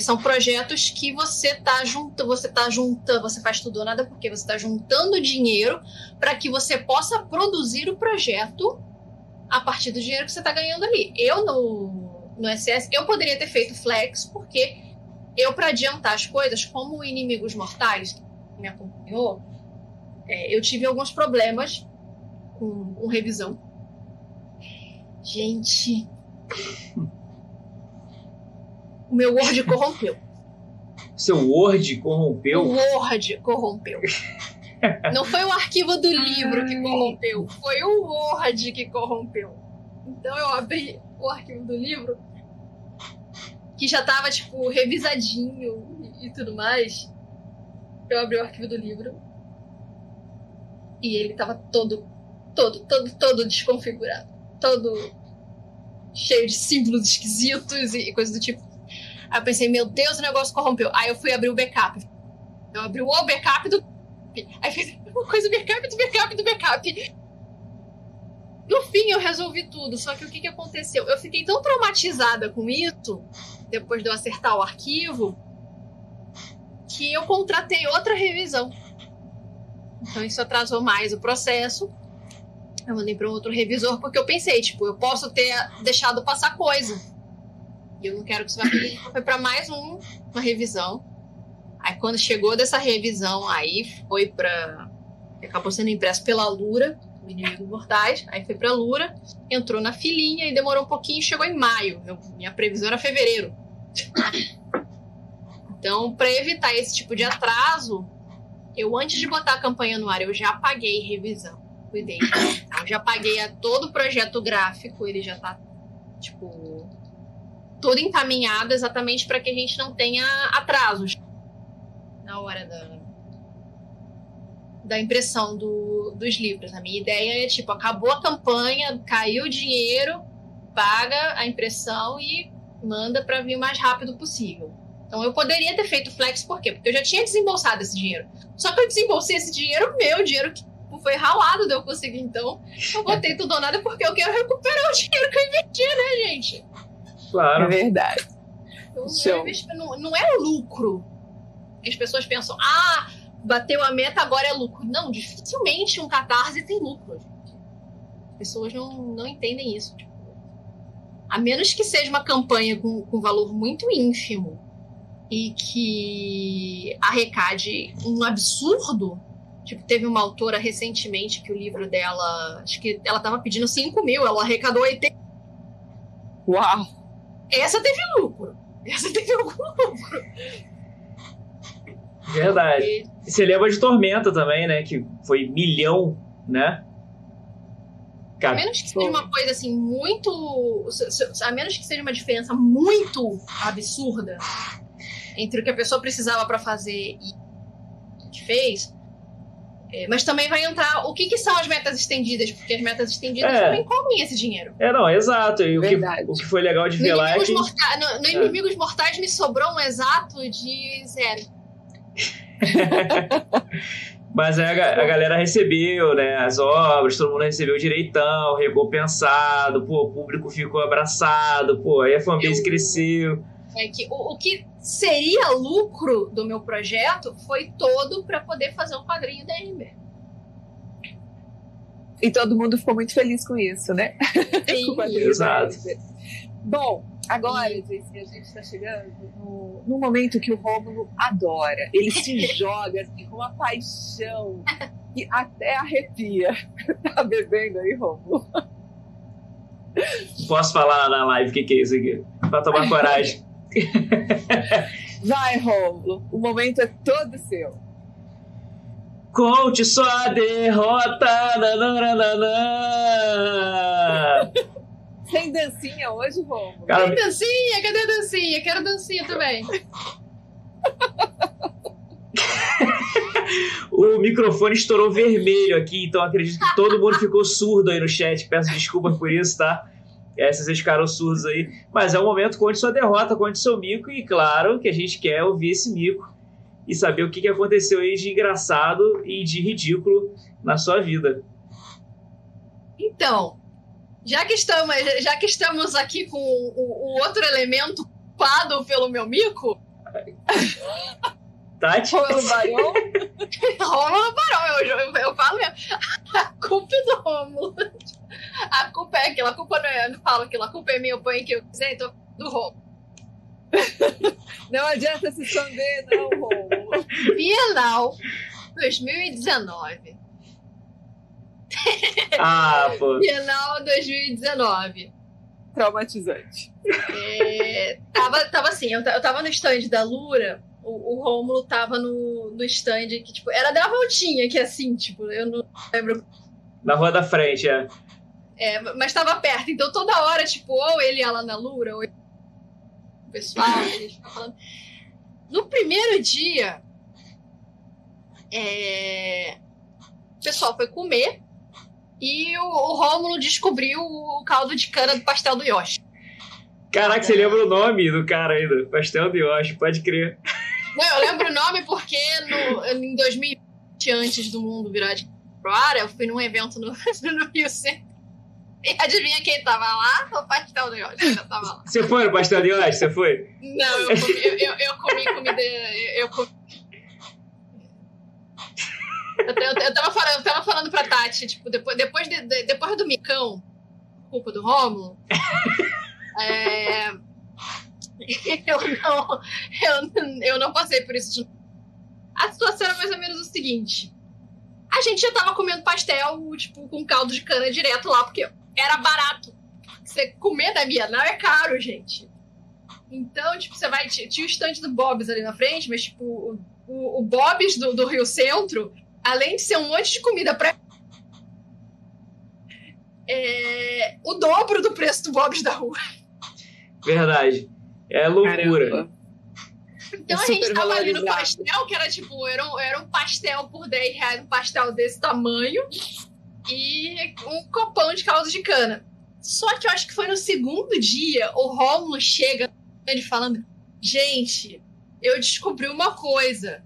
são projetos que você está junto, você tá junta, você faz tudo ou nada porque você está juntando dinheiro para que você possa produzir o projeto a partir do dinheiro que você está ganhando ali. Eu no, no SS eu poderia ter feito flex porque eu, para adiantar as coisas, como Inimigos Mortais me acompanhou, é, eu tive alguns problemas com, com revisão. Gente. o meu Word corrompeu. Seu Word corrompeu? O Word corrompeu. Não foi o arquivo do livro que corrompeu, foi o Word que corrompeu. Então eu abri o arquivo do livro que já tava, tipo, revisadinho e, e tudo mais. Eu abri o arquivo do livro. E ele tava todo, todo, todo, todo desconfigurado. Todo cheio de símbolos esquisitos e, e coisas do tipo. Aí eu pensei, meu Deus, o negócio corrompeu. Aí eu fui abrir o backup. Eu abri o backup do. Aí fez uma coisa, backup do backup do backup. No fim, eu resolvi tudo. Só que o que, que aconteceu? Eu fiquei tão traumatizada com isso, depois de eu acertar o arquivo, que eu contratei outra revisão. Então isso atrasou mais o processo. Eu mandei para outro revisor porque eu pensei, tipo, eu posso ter deixado passar coisa. E eu não quero que isso vá Foi para mais um, uma revisão. Aí quando chegou dessa revisão, aí foi para acabou sendo impresso pela Lura, o Inimigo Mortais, aí foi pra Lura, entrou na filinha e demorou um pouquinho, chegou em maio. Eu, minha previsão era fevereiro. Então, para evitar esse tipo de atraso, eu antes de botar a campanha no ar, eu já paguei revisão. Cuidei. Eu já paguei a todo o projeto gráfico, ele já tá tipo todo encaminhado exatamente para que a gente não tenha atrasos na hora da da impressão do, dos livros. A minha ideia é tipo, acabou a campanha, caiu o dinheiro, paga a impressão e manda para vir o mais rápido possível. Então eu poderia ter feito flex, por quê? Porque eu já tinha desembolsado esse dinheiro. Só que eu desembolsei esse dinheiro meu, dinheiro que foi ralado de eu conseguir. Então eu botei tudo ou nada porque eu quero recuperar o dinheiro que eu investi, né, gente? Claro. É verdade. Então, não, não é o lucro. As pessoas pensam, ah, bateu a meta, agora é lucro. Não, dificilmente um catarse tem lucro. As pessoas não, não entendem isso. Tipo, a menos que seja uma campanha com, com valor muito ínfimo e que arrecade um absurdo. Tipo, teve uma autora recentemente que o livro dela, acho que ela tava pedindo 5 mil, ela arrecadou 80. Uau! Essa teve lucro. Essa teve algum lucro. Verdade. E você lembra de Tormenta também, né? Que foi milhão, né? Cara, a menos que seja uma coisa assim muito. A menos que seja uma diferença muito absurda entre o que a pessoa precisava para fazer e o que fez. É, mas também vai entrar o que, que, são as metas estendidas, porque as metas estendidas é. também comem esse dinheiro. É, não, exato. E o que, o que foi legal de ver lá é que. Morta... No, no é. Inimigos Mortais me sobrou um exato de zero. Mas a, a, galera recebeu, né? As obras, todo mundo recebeu direitão, recompensado, pô, o público ficou abraçado, pô, aí a fanbase Eu, cresceu. É que o, o, que seria lucro do meu projeto foi todo para poder fazer um quadrinho da Ember. E todo mundo ficou muito feliz com isso, né? Sim, exato. Bom, agora, Jace, a gente está chegando no, no, momento que o Rômulo adora. Ele se joga assim, com uma paixão que até arrepia. tá bebendo aí, Rômulo? Posso falar na live o que, que é isso aqui? Pra tomar coragem. Vai, Rômulo. O momento é todo seu. Conte sua derrota. Nananana. Tem dancinha hoje, Romulo? Cara, Tem dancinha? Cadê a dancinha? Quero dancinha também. o microfone estourou vermelho aqui, então acredito que todo mundo ficou surdo aí no chat. Peço desculpas por isso, tá? Se vocês ficaram surdos aí. Mas é o momento, conte sua derrota, conte seu mico. E claro que a gente quer ouvir esse mico e saber o que aconteceu aí de engraçado e de ridículo na sua vida. Então, já que estamos, já que estamos aqui com o, o outro elemento culpado pelo meu mico. Tati? Rômulo Barão? Rômulo Barão, eu, eu, eu falo mesmo. A culpa é do Rômulo. A culpa é aquilo, a culpa não é, eu não falo aquilo, a culpa é minha, eu ponho que eu quiser, então do Rômulo. Não adianta se esconder, não, Rômulo. Bienal 2019. Ah, pô. Bienal 2019. Traumatizante. É, tava, tava assim, eu, eu tava no stand da Lura, o, o Rômulo tava no, no stand que, tipo, era da voltinha, que assim, tipo, eu não lembro. Na rua da frente, é. É, mas tava perto, então toda hora, tipo, ou ele ia lá na Lura, ou o pessoal, eles falando. No primeiro dia, é, o pessoal foi comer, e o, o Rômulo descobriu o caldo de cana do pastel do Yoshi. Caraca, você lembra o nome do cara ainda? Pastel do Yoshi, pode crer. Não, eu lembro o nome porque no, em 2020, antes do mundo virar de pro ar, eu fui num evento no, no Rio Centro. E adivinha quem tava lá? O pastel de já tava lá. Você foi no pastel de hoje? Você foi? Não, eu comi, eu, eu, eu comi comida. Eu, eu comi. Eu, eu, eu, tava falando, eu tava falando pra Tati, tipo, depois, depois, de, de, depois do micão, culpa do Rômulo, é, eu, não, eu, eu não passei por isso. A situação era mais ou menos o seguinte: a gente já tava comendo pastel, tipo, com caldo de cana direto lá, porque era barato. Você comer da minha não é caro, gente. Então, tipo, você vai. Tinha o estande do Bob's ali na frente, mas, tipo, o, o, o Bob's do, do Rio Centro, além de ser um monte de comida pra. É, o dobro do preço do Bob's da rua. Verdade. É loucura. Caramba. Então É a gente tava ali no pastel, que era tipo, era um, era um pastel por 10 reais, um pastel desse tamanho, e um copão de caldo de cana. Só que eu acho que foi no segundo dia, o Rômulo chega ele falando: Gente, eu descobri uma coisa.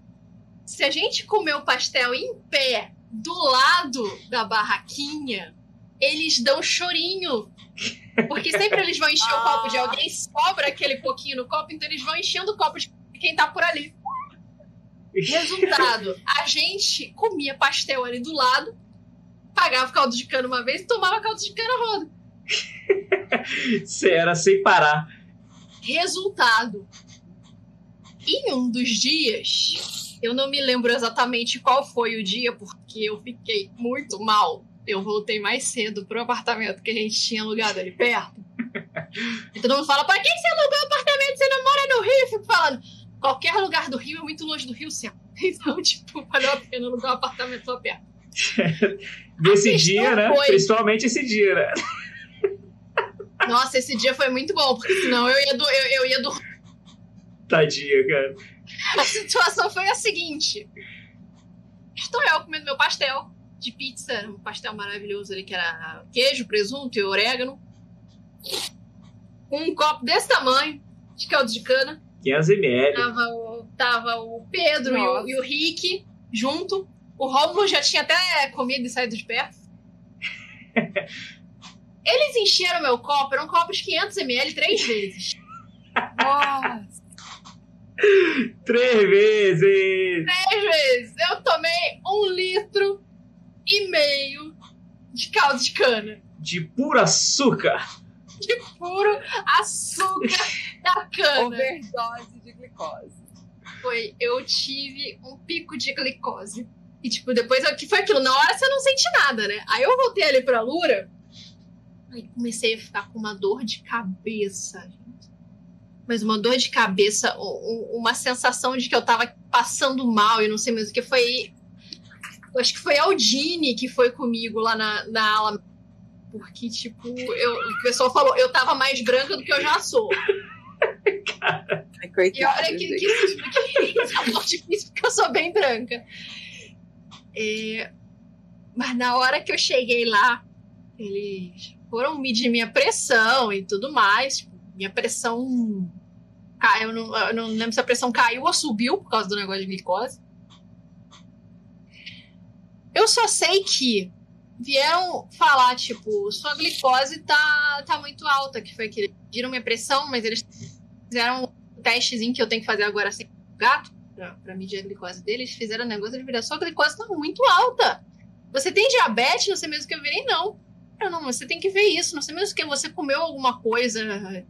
Se a gente comer o pastel em pé, do lado da barraquinha, eles dão chorinho. Porque sempre eles vão encher o copo de alguém, sobra aquele pouquinho no copo, então eles vão enchendo o copo de quem tá por ali. Resultado: a gente comia pastel ali do lado, pagava caldo de cana uma vez e tomava caldo de cana roda. Você era sem parar. Resultado: em um dos dias, eu não me lembro exatamente qual foi o dia, porque eu fiquei muito mal. Eu voltei mais cedo pro apartamento que a gente tinha alugado ali perto. E todo mundo fala: pra que você alugou o apartamento? Você não mora no Rio? Eu fico falando: qualquer lugar do Rio é muito longe do Rio Centro. Então, tipo, valeu a pena alugar um apartamento lá perto. Desse dia, né? foi- Principalmente esse dia, né? Nossa, esse dia foi muito bom, porque senão eu ia, do, eu, eu ia dormir. Tadinha, cara. A situação foi a seguinte: estou eu comendo meu pastel de pizza, um pastel maravilhoso ali que era queijo, presunto e orégano. Um copo desse tamanho de caldo de cana. 500ml. Tava o, tava o Pedro e o, e o Rick junto. O Romulo já tinha até comido e saído de perto. Eles encheram meu copo, era um copo de 500ml três vezes. Nossa. Três vezes! Três vezes. Eu tomei um litro e meio de caldo de cana. De puro açúcar. De puro açúcar da cana. Overdose de glicose. Foi, eu tive um pico de glicose. E, tipo, depois, o que foi aquilo? Na hora você não sente nada, né? Aí eu voltei ali pra Lura. Aí comecei a ficar com uma dor de cabeça, gente. Mas uma dor de cabeça, um- um- uma sensação de que eu tava passando mal e não sei mais o que. Foi. eu acho que foi a Aldine que foi comigo lá na, na aula. Porque, tipo, eu, o pessoal falou, eu tava mais branca do que eu já sou. Ai, E coitada, olha que, gente. que, que é muito difícil, porque eu sou bem branca. Mas na hora que eu cheguei lá, eles foram medir minha pressão e tudo mais. Tipo, minha pressão caiu, eu não, eu não lembro se a pressão caiu ou subiu por causa do negócio de glicose. Eu só sei que vieram falar, tipo, sua glicose tá, tá muito alta, que foi que eles mediram minha pressão, mas eles fizeram um testezinho que eu tenho que fazer agora sem o gato, pra, pra medir a glicose deles, fizeram o negócio de virar, sua glicose tá muito alta. Você tem diabetes, não sei mesmo o que eu virei, não. Eu não, você tem que ver isso, não sei mesmo o que você comeu alguma coisa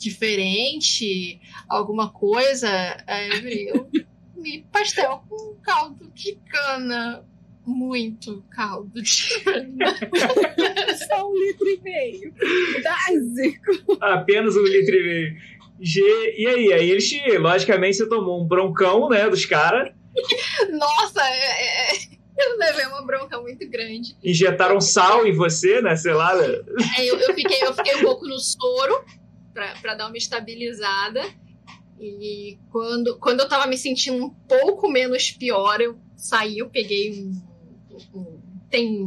diferente, alguma coisa. Aí eu virei, eu comi pastel com caldo de cana. Muito caldo de cana. Só um litro e meio. Básico. Apenas um litro e meio. G... E aí? Aí eles, te- logicamente, você tomou um broncão, né, dos caras. Nossa, é- é- eu levei uma bronca muito grande. Injetaram sal em você, né, sei lá. né? Aí eu, eu fiquei, eu fiquei um pouco no soro pra, pra dar uma estabilizada. E quando, quando eu tava me sentindo um pouco menos pior, eu saí, eu peguei um. um- tem.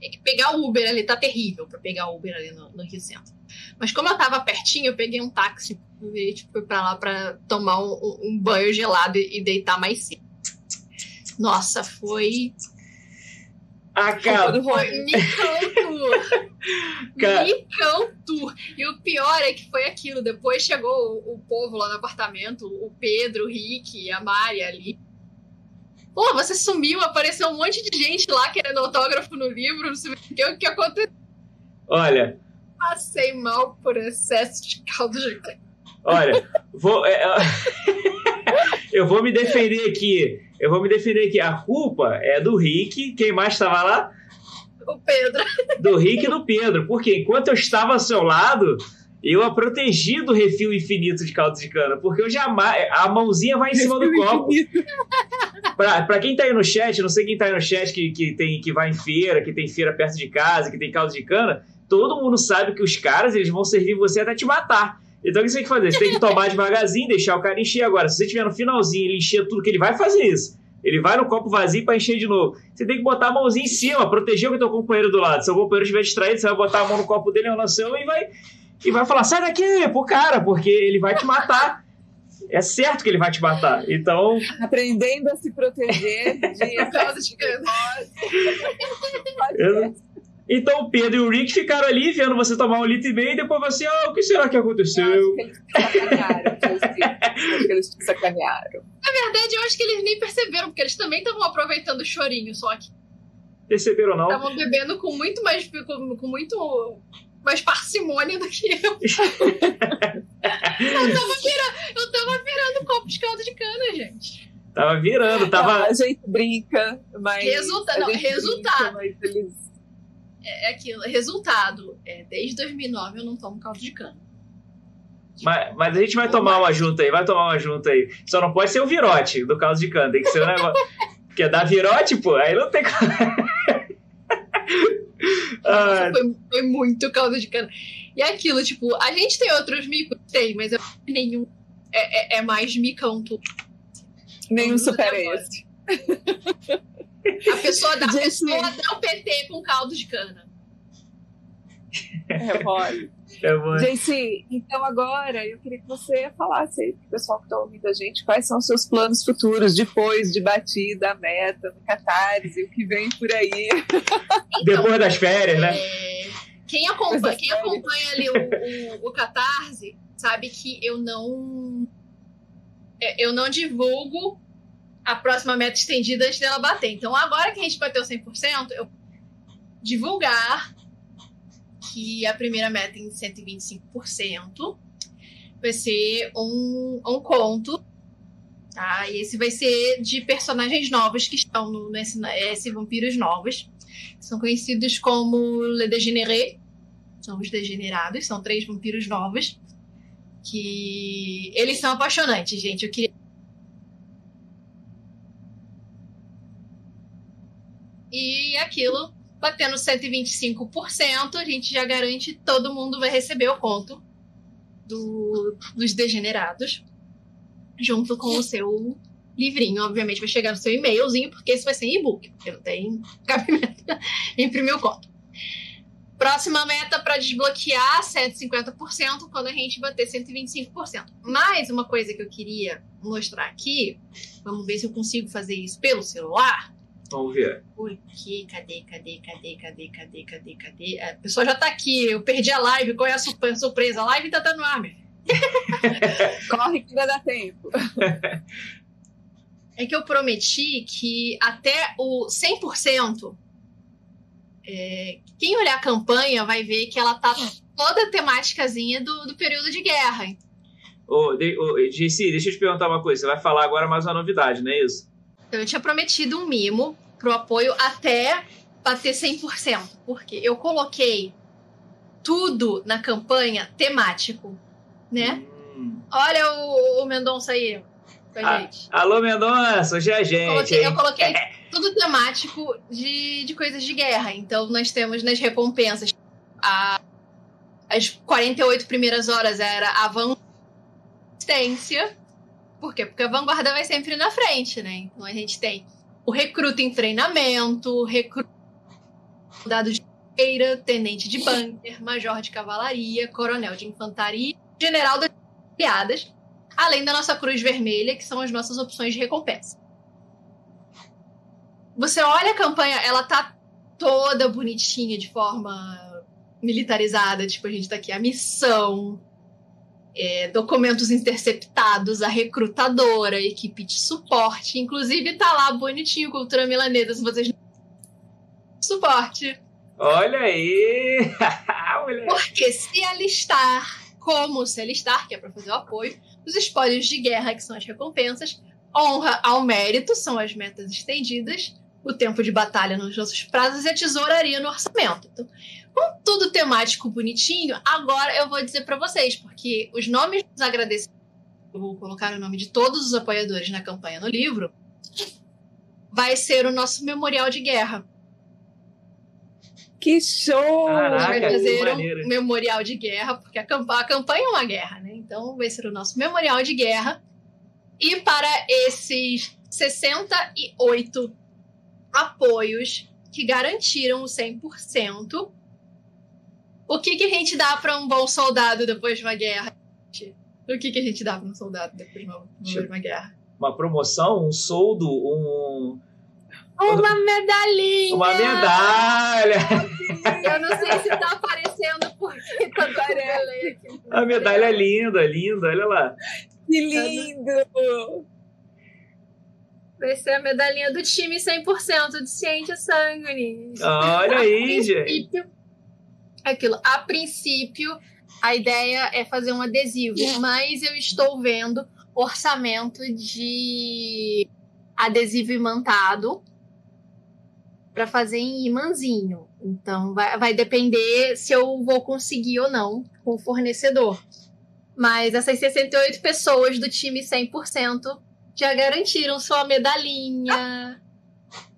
é que Pegar o Uber ali tá terrível pra pegar o Uber ali no, no Rio Centro. Mas como eu tava pertinho, eu peguei um táxi e tipo, fui pra lá pra tomar um, um- banho gelado e, e deitar mais cedo. Nossa, foi. Acabou. Foi. Micão Tour. E o pior é que foi aquilo. Depois chegou o, o povo lá no apartamento, o Pedro, o Rick, a Mari ali. Pô, você sumiu, apareceu um monte de gente lá querendo autógrafo no livro, não sei o que, o que aconteceu. Olha, Passei mal por excesso de caldo de cana. olha, vou, é, é, eu vou me defender aqui. Eu vou me defender aqui. A culpa é do Rick. Quem mais estava lá? O Pedro. Do Rick e do Pedro. Porque enquanto eu estava ao seu lado, eu a protegi do refil infinito de caldo de cana. Porque eu jamais. A mãozinha vai em cima do copo. Pra, pra quem tá aí no chat, não sei quem tá aí no chat que, que, tem, que vai em feira, que tem feira perto de casa, que tem caldo de cana, todo mundo sabe que os caras eles vão servir você até te matar. Então o que você tem que fazer? Você tem que tomar devagarzinho, deixar o cara encher agora. Se você estiver no finalzinho ele encher tudo, que ele vai fazer isso. Ele vai no copo vazio pra encher de novo. Você tem que botar a mãozinha em cima, proteger o teu companheiro do lado. Se o companheiro estiver distraído, você vai botar a mão no copo dele ou na seu e vai, e vai falar: sai daqui pro cara, porque ele vai te matar. É certo que ele vai te matar. Então, Aprendendo a se proteger de Caldo de cana. Eu- então o Pedro e o Rick ficaram ali vendo você tomar um litro e meio e depois você, ah, o que será que Eu aconteceu? acho que eles te sacanearam, Chelsea. Acho que eles te sacanearam. Na verdade, eu acho que eles nem perceberam, porque eles também estavam aproveitando o chorinho, só que Perceberam ou não? estavam bebendo com muito mais. Com, com muito mais parcimônia do que eu. eu, tava virando, eu tava virando copo de caldo de cana, gente. Tava virando, Não, tava. a gente brinca, mas. Resulta- não, resultado. brinca, mas eles- É, é aquilo. Resultado: é, desde 2009 eu não tomo caldo de cana. Mas, mas a gente vai tomar uma junta aí, vai tomar uma junta aí. Só não pode ser o virote do caso de cana, tem que ser um negócio. Porque dar virote, pô, aí não tem como. Ah, Foi, foi muito caldo de cana. E é aquilo, tipo, a gente tem outros micos? Tem, mas eu acho que nenhum é, é, é mais micão tudo. Nenhum supera esse. A pessoa dá, a Gente. pessoa dá o PT com caldo de cana. É, olha. é bom. JC, então agora eu queria que você falasse aí pro pessoal que está ouvindo a gente quais são os seus planos futuros depois de batida a meta no Catarse, o que vem por aí. Depois das férias, né? É, quem acompanha, quem acompanha ali o, o, o Catarse sabe que eu não. Eu não divulgo a próxima meta estendida antes dela bater. Então, agora que a gente bateu 100%, eu divulgar que a primeira meta em 125% vai ser um, um conto. Tá? E esse vai ser de personagens novos que estão no, nesse, esse vampiros novos. São conhecidos como Le Dégénérés. São os degenerados. São três vampiros novos. Que eles são apaixonantes, gente. Eu queria. E aquilo, batendo 125%, a gente já garante todo mundo vai receber o conto do, dos degenerados. Junto com o seu livrinho. Obviamente vai chegar no seu e-mailzinho, porque esse vai ser e-book, porque não tem cabimento imprimir o conto. Próxima meta para desbloquear 150% quando a gente bater 125%. Mais uma coisa que eu queria mostrar aqui, vamos ver se eu consigo fazer isso pelo celular. Vamos ver. Porque, cadê, cadê, cadê, cadê, cadê, cadê, cadê? A pessoa já tá aqui, eu perdi a live, qual é a surpre- surpresa? A live tá tá no ar. Corre que ainda dá tempo. É que eu prometi que até o 100%, é, quem olhar a campanha vai ver que ela tá toda temáticazinha do, do período de guerra. Ô, de, ô, JC, deixa eu te perguntar uma coisa. Você vai falar agora mais uma novidade, não é isso? Então, eu tinha prometido um mimo pro apoio até bater 100%, porque eu coloquei tudo na campanha temático, né? Hum. Olha o, o Mendonça aí com a Ah, gente. Alô, Mendonça, hoje é a Eu gente. coloquei, hein? eu coloquei tudo temático de, de coisas de guerra. Então, nós temos nas recompensas a- as 48 primeiras horas era a resistência. Por quê? Porque a vanguarda vai sempre na frente, né? Então a gente tem o recruta em treinamento, recruta soldado de feira, tenente de bunker, major de cavalaria, coronel de infantaria, general das piadas, além da nossa cruz vermelha, que são as nossas opções de recompensa. Você olha a campanha, ela tá toda bonitinha, de forma militarizada. Tipo, a gente tá aqui a missão, é, documentos interceptados, a recrutadora, a equipe de suporte. Inclusive, tá lá bonitinho, cultura milanesa, se vocês suporte. Olha aí! Porque se alistar, como se alistar, que é para fazer o apoio, os espólios de guerra, que são as recompensas, honra ao mérito, são as metas estendidas, o tempo de batalha nos nossos prazos e a tesouraria no orçamento. Então, com tudo temático bonitinho, agora eu vou dizer para vocês, porque os nomes dos agradecimentos, eu vou colocar o nome de todos os apoiadores na campanha no livro, vai ser o nosso memorial de guerra. Que show! Caraca, vai fazer um memorial de guerra, porque a, camp a campanha é uma guerra, né? Então vai ser o nosso memorial de guerra. E para esses 68 apoios que garantiram o 100%, o que, que a gente dá para um bom soldado depois de uma guerra? O que, que a gente dá para um soldado depois de uma, depois de uma guerra? Uma promoção, um soldo, um uma medalhinha! Uma medalha! Eu não sei se tá aparecendo porque tá aqui. A medalha é linda, linda, olha lá. Que lindo! Vai ser a medalhinha do time 100% de ciência sangue. Olha aí, gente. Aquilo. A princípio, a ideia é fazer um adesivo, mas eu estou vendo orçamento de adesivo imantado para fazer em imãzinho. Então vai, vai depender se eu vou conseguir ou não com o fornecedor. Mas essas 68 pessoas do time 100% já garantiram sua medalhinha.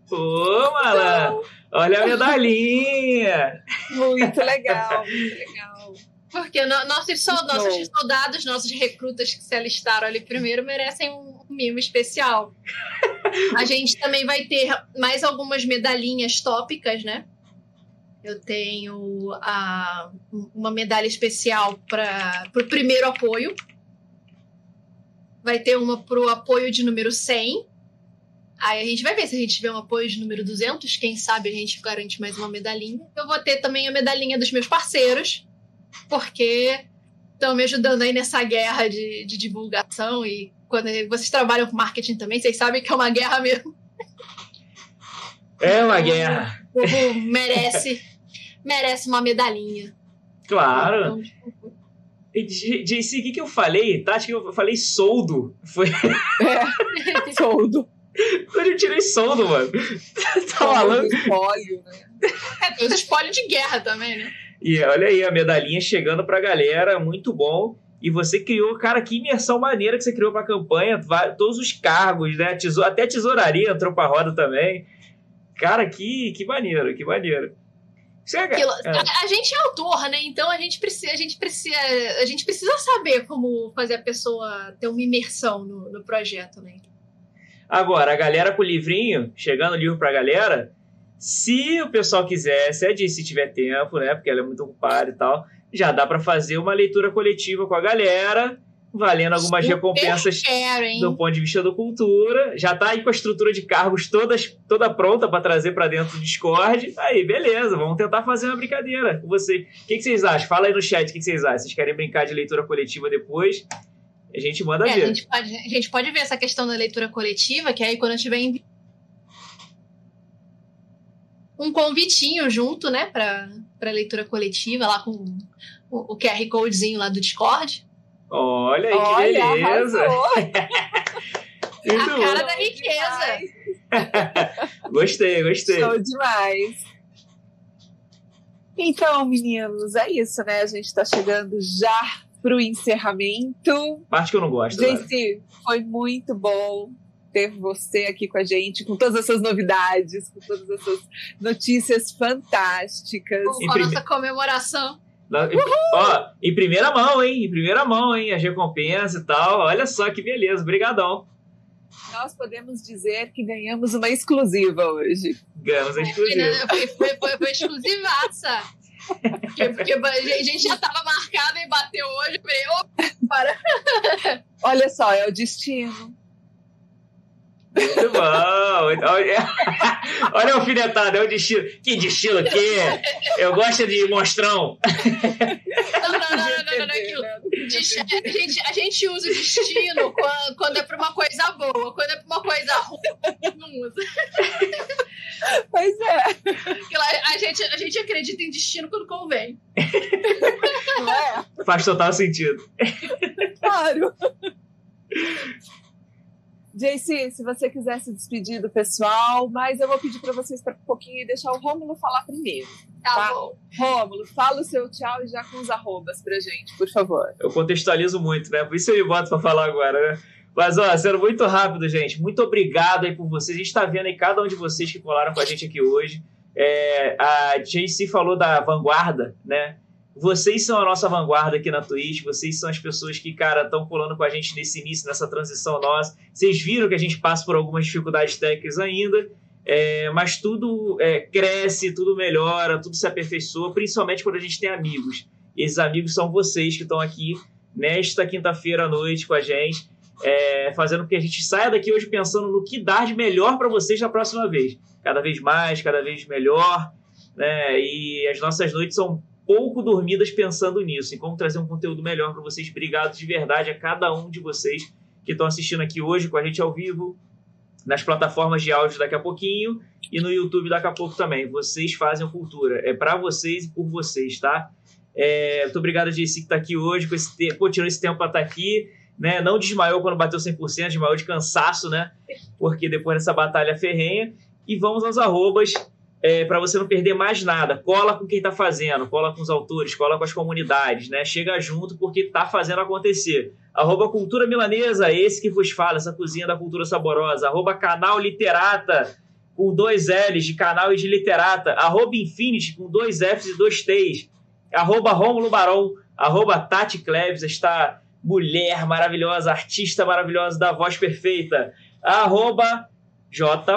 Pô, Mala! Olha a medalhinha! Muito legal, muito legal. Porque no, nossos, nossos soldados, nossos recrutas que se alistaram ali primeiro merecem um mimo especial. A gente também vai ter mais algumas medalhinhas tópicas, né? Eu tenho a, uma medalha especial para o primeiro apoio. Vai ter uma para o apoio de número 100. Aí a gente vai ver se a gente tiver um apoio de número 200. Quem sabe a gente garante mais uma medalhinha. Eu vou ter também a medalhinha dos meus parceiros, porque estão me ajudando aí nessa guerra de, de divulgação e quando vocês trabalham com marketing também, vocês sabem que é uma guerra mesmo. É uma guerra. O povo merece, merece uma medalhinha. Claro. Então, tipo... JC, o que, que eu falei? Tá, acho que eu falei soldo. Foi. É, soldo. Quando eu tirei soldo, mano. tá falando. Espólio, né? É, tem os espólios de guerra também, né? E olha aí a medalhinha chegando pra galera, muito bom. E você criou, cara, que imersão maneira que você criou pra campanha, todos os cargos, né? Até tesouraria entrou pra roda também. Cara, que, que maneiro, que maneiro. É, Aquilo, é. a, a, gente é autor, né? Então a gente precisa, a gente precisa, a gente precisa saber como fazer a pessoa ter uma imersão no, no projeto, né? Agora, a galera com o livrinho, chegando o livro pra galera, se o pessoal quiser, se a se tiver tempo, né? Porque ela é muito ocupada e tal, já dá para fazer uma leitura coletiva com a galera, valendo algumas Super recompensas quero, do ponto de vista da cultura. Já tá aí com a estrutura de cargos todas, toda pronta para trazer para dentro do Discord. Aí, beleza, vamos tentar fazer uma brincadeira com você. O que, que vocês acham? Fala aí no chat o que, que vocês acham. Vocês querem brincar de leitura coletiva depois? A gente manda é, ver. A gente, pode, a gente pode ver essa questão da leitura coletiva, que aí quando eu tiver em um convitinho junto, né, para leitura coletiva, lá com o, o QR Codezinho lá do Discord. Olha aí, que Olha, beleza! a cara da riqueza. gostei, gostei. Show demais. Então, meninos, é isso, né? A gente está chegando já para o encerramento. Parte que eu não gosto. Gente, foi muito bom ter você aqui com a gente, com todas essas novidades, com todas essas notícias fantásticas. Com a nossa comemoração. Ó, em primeira mão, hein? Em primeira mão, hein? A recompensa e tal. Olha só que beleza. Obrigadão. Nós podemos dizer que ganhamos uma exclusiva hoje. Ganhamos a exclusiva. Foi, foi, foi, foi exclusivaça. Porque, porque, a gente já estava marcado e bateu hoje. Eu falei, opa, para. Olha só, é o destino. Muito bom. Olha, olha a alfinetada, é o destino. Que destino o quê? Eu gosto de monstrão. Não, não, não, não, não, não, não, aquilo. Desti- a, gente, a gente usa o destino quando, quando é pra uma coisa boa, quando é pra uma coisa ruim, não usa. Pois é, a, gente, a gente acredita em destino quando convém. não é? Faz total sentido. Claro. JC, se você quiser se despedir do pessoal, mas eu vou pedir para você esperar um pouquinho e deixar o Rômulo falar primeiro. Tá, Tá. bom. Rômulo, fala o seu tchau e já com os arrobas pra gente, por favor. Eu contextualizo muito, né? Por isso eu me boto pra falar agora, né? Mas, ó, sendo muito rápido, gente. Muito obrigado aí por vocês. A gente tá vendo aí cada um de vocês que colaram com a gente aqui hoje. É, a JC falou da vanguarda, né? Vocês são a nossa vanguarda aqui na Twitch. Vocês são as pessoas que, cara, estão colando com a gente nesse início, nessa transição nossa. Vocês viram que a gente passa por algumas dificuldades técnicas ainda. É, mas tudo é, cresce, tudo melhora, tudo se aperfeiçoa, principalmente quando a gente tem amigos. E esses amigos são vocês que estão aqui nesta quinta-feira à noite com a gente, é, fazendo com que a gente saia daqui hoje pensando no que dar de melhor para vocês na próxima vez. Cada vez mais, cada vez melhor. Né? E as nossas noites são pouco dormidas pensando nisso, em como trazer um conteúdo melhor para vocês. Obrigado de verdade a cada um de vocês que estão assistindo aqui hoje com a gente ao vivo, nas plataformas de áudio daqui a pouquinho e no YouTube daqui a pouco também. Vocês fazem cultura. É para vocês e por vocês, tá? É, muito obrigado JC que está aqui hoje, com esse tempo, tirou esse tempo para estar aqui. Né? Não desmaiou quando bateu 100%, desmaiou de cansaço, né? Porque depois dessa batalha ferrenha. E vamos aos arrobas é, para você não perder mais nada. Cola com quem está fazendo, cola com os autores, cola com as comunidades, né? Chega junto porque está fazendo acontecer. Arroba Cultura Milanesa, esse que vos fala, essa cozinha da cultura saborosa. Arroba Canal Literata, com dois L's de canal e de literata. Arroba Infinity, com dois F's e dois T's. Arroba Rômulo Barão. Arroba Tati Cleves, esta mulher maravilhosa, artista maravilhosa da voz perfeita. Arroba j.c.gray.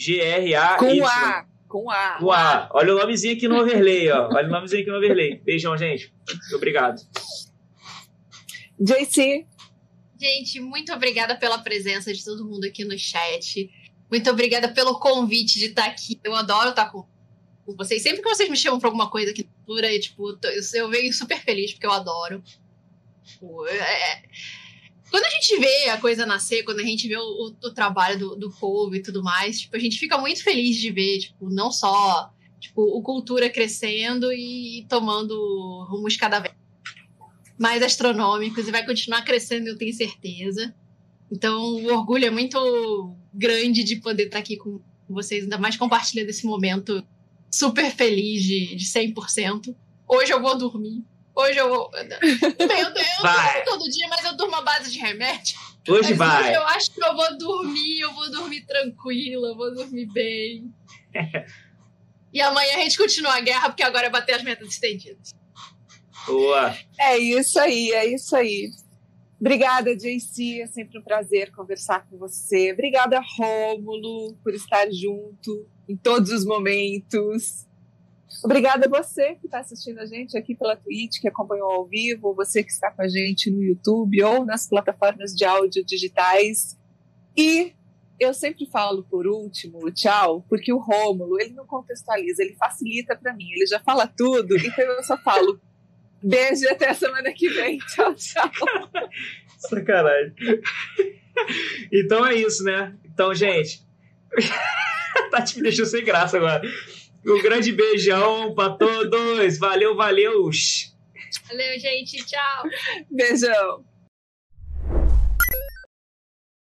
G-R-A-Y. Com A, com A. Com A. Olha o nomezinho aqui no overlay, ó. Olha o nomezinho aqui no overlay. Beijão, gente. Muito obrigado. JC, Gente, muito obrigada pela presença de todo mundo aqui no chat. Muito obrigada pelo convite de estar aqui. Eu adoro estar com, com vocês. Sempre que vocês me chamam para alguma coisa aqui na cultura, eu, tipo, eu venho super feliz, porque eu adoro. Tipo, é- é- Quando a gente vê a coisa nascer, quando a gente vê o, o- trabalho do, do povo e tudo mais, tipo, a gente fica muito feliz de ver, tipo, não só tipo, o cultura crescendo e tomando rumos cada vez mais astronômicos e vai continuar crescendo, eu tenho certeza. Então, o orgulho é muito grande de poder estar aqui com vocês, ainda mais compartilhando esse momento super feliz de, de 100%. Hoje eu vou dormir. Hoje eu vou. Bem, eu, eu Vai. durmo todo dia, mas eu durmo à base de remédio. Hoje Mas vai. Eu acho que eu vou dormir, eu vou dormir tranquila, eu vou dormir bem. e amanhã a gente continua a guerra, porque agora é bater as metas estendidas. Boa. é isso aí, é isso aí. Obrigada, JC, é sempre um prazer conversar com você. Obrigada, Rômulo, por estar junto em todos os momentos. Obrigada a você que está assistindo a gente aqui pela Twitch, que acompanhou ao vivo, você que está com a gente no YouTube ou nas plataformas de áudio digitais. E eu sempre falo por último, tchau, porque o Rômulo, ele não contextualiza, ele facilita para mim, ele já fala tudo, então eu só falo beijo e até a semana que vem. Tchau, tchau. Sacanagem. Então é isso, né? Então, gente. Tati me deixou sem graça agora. Um grande beijão pra todos. Valeu, valeu. Valeu, gente. Tchau. Beijão.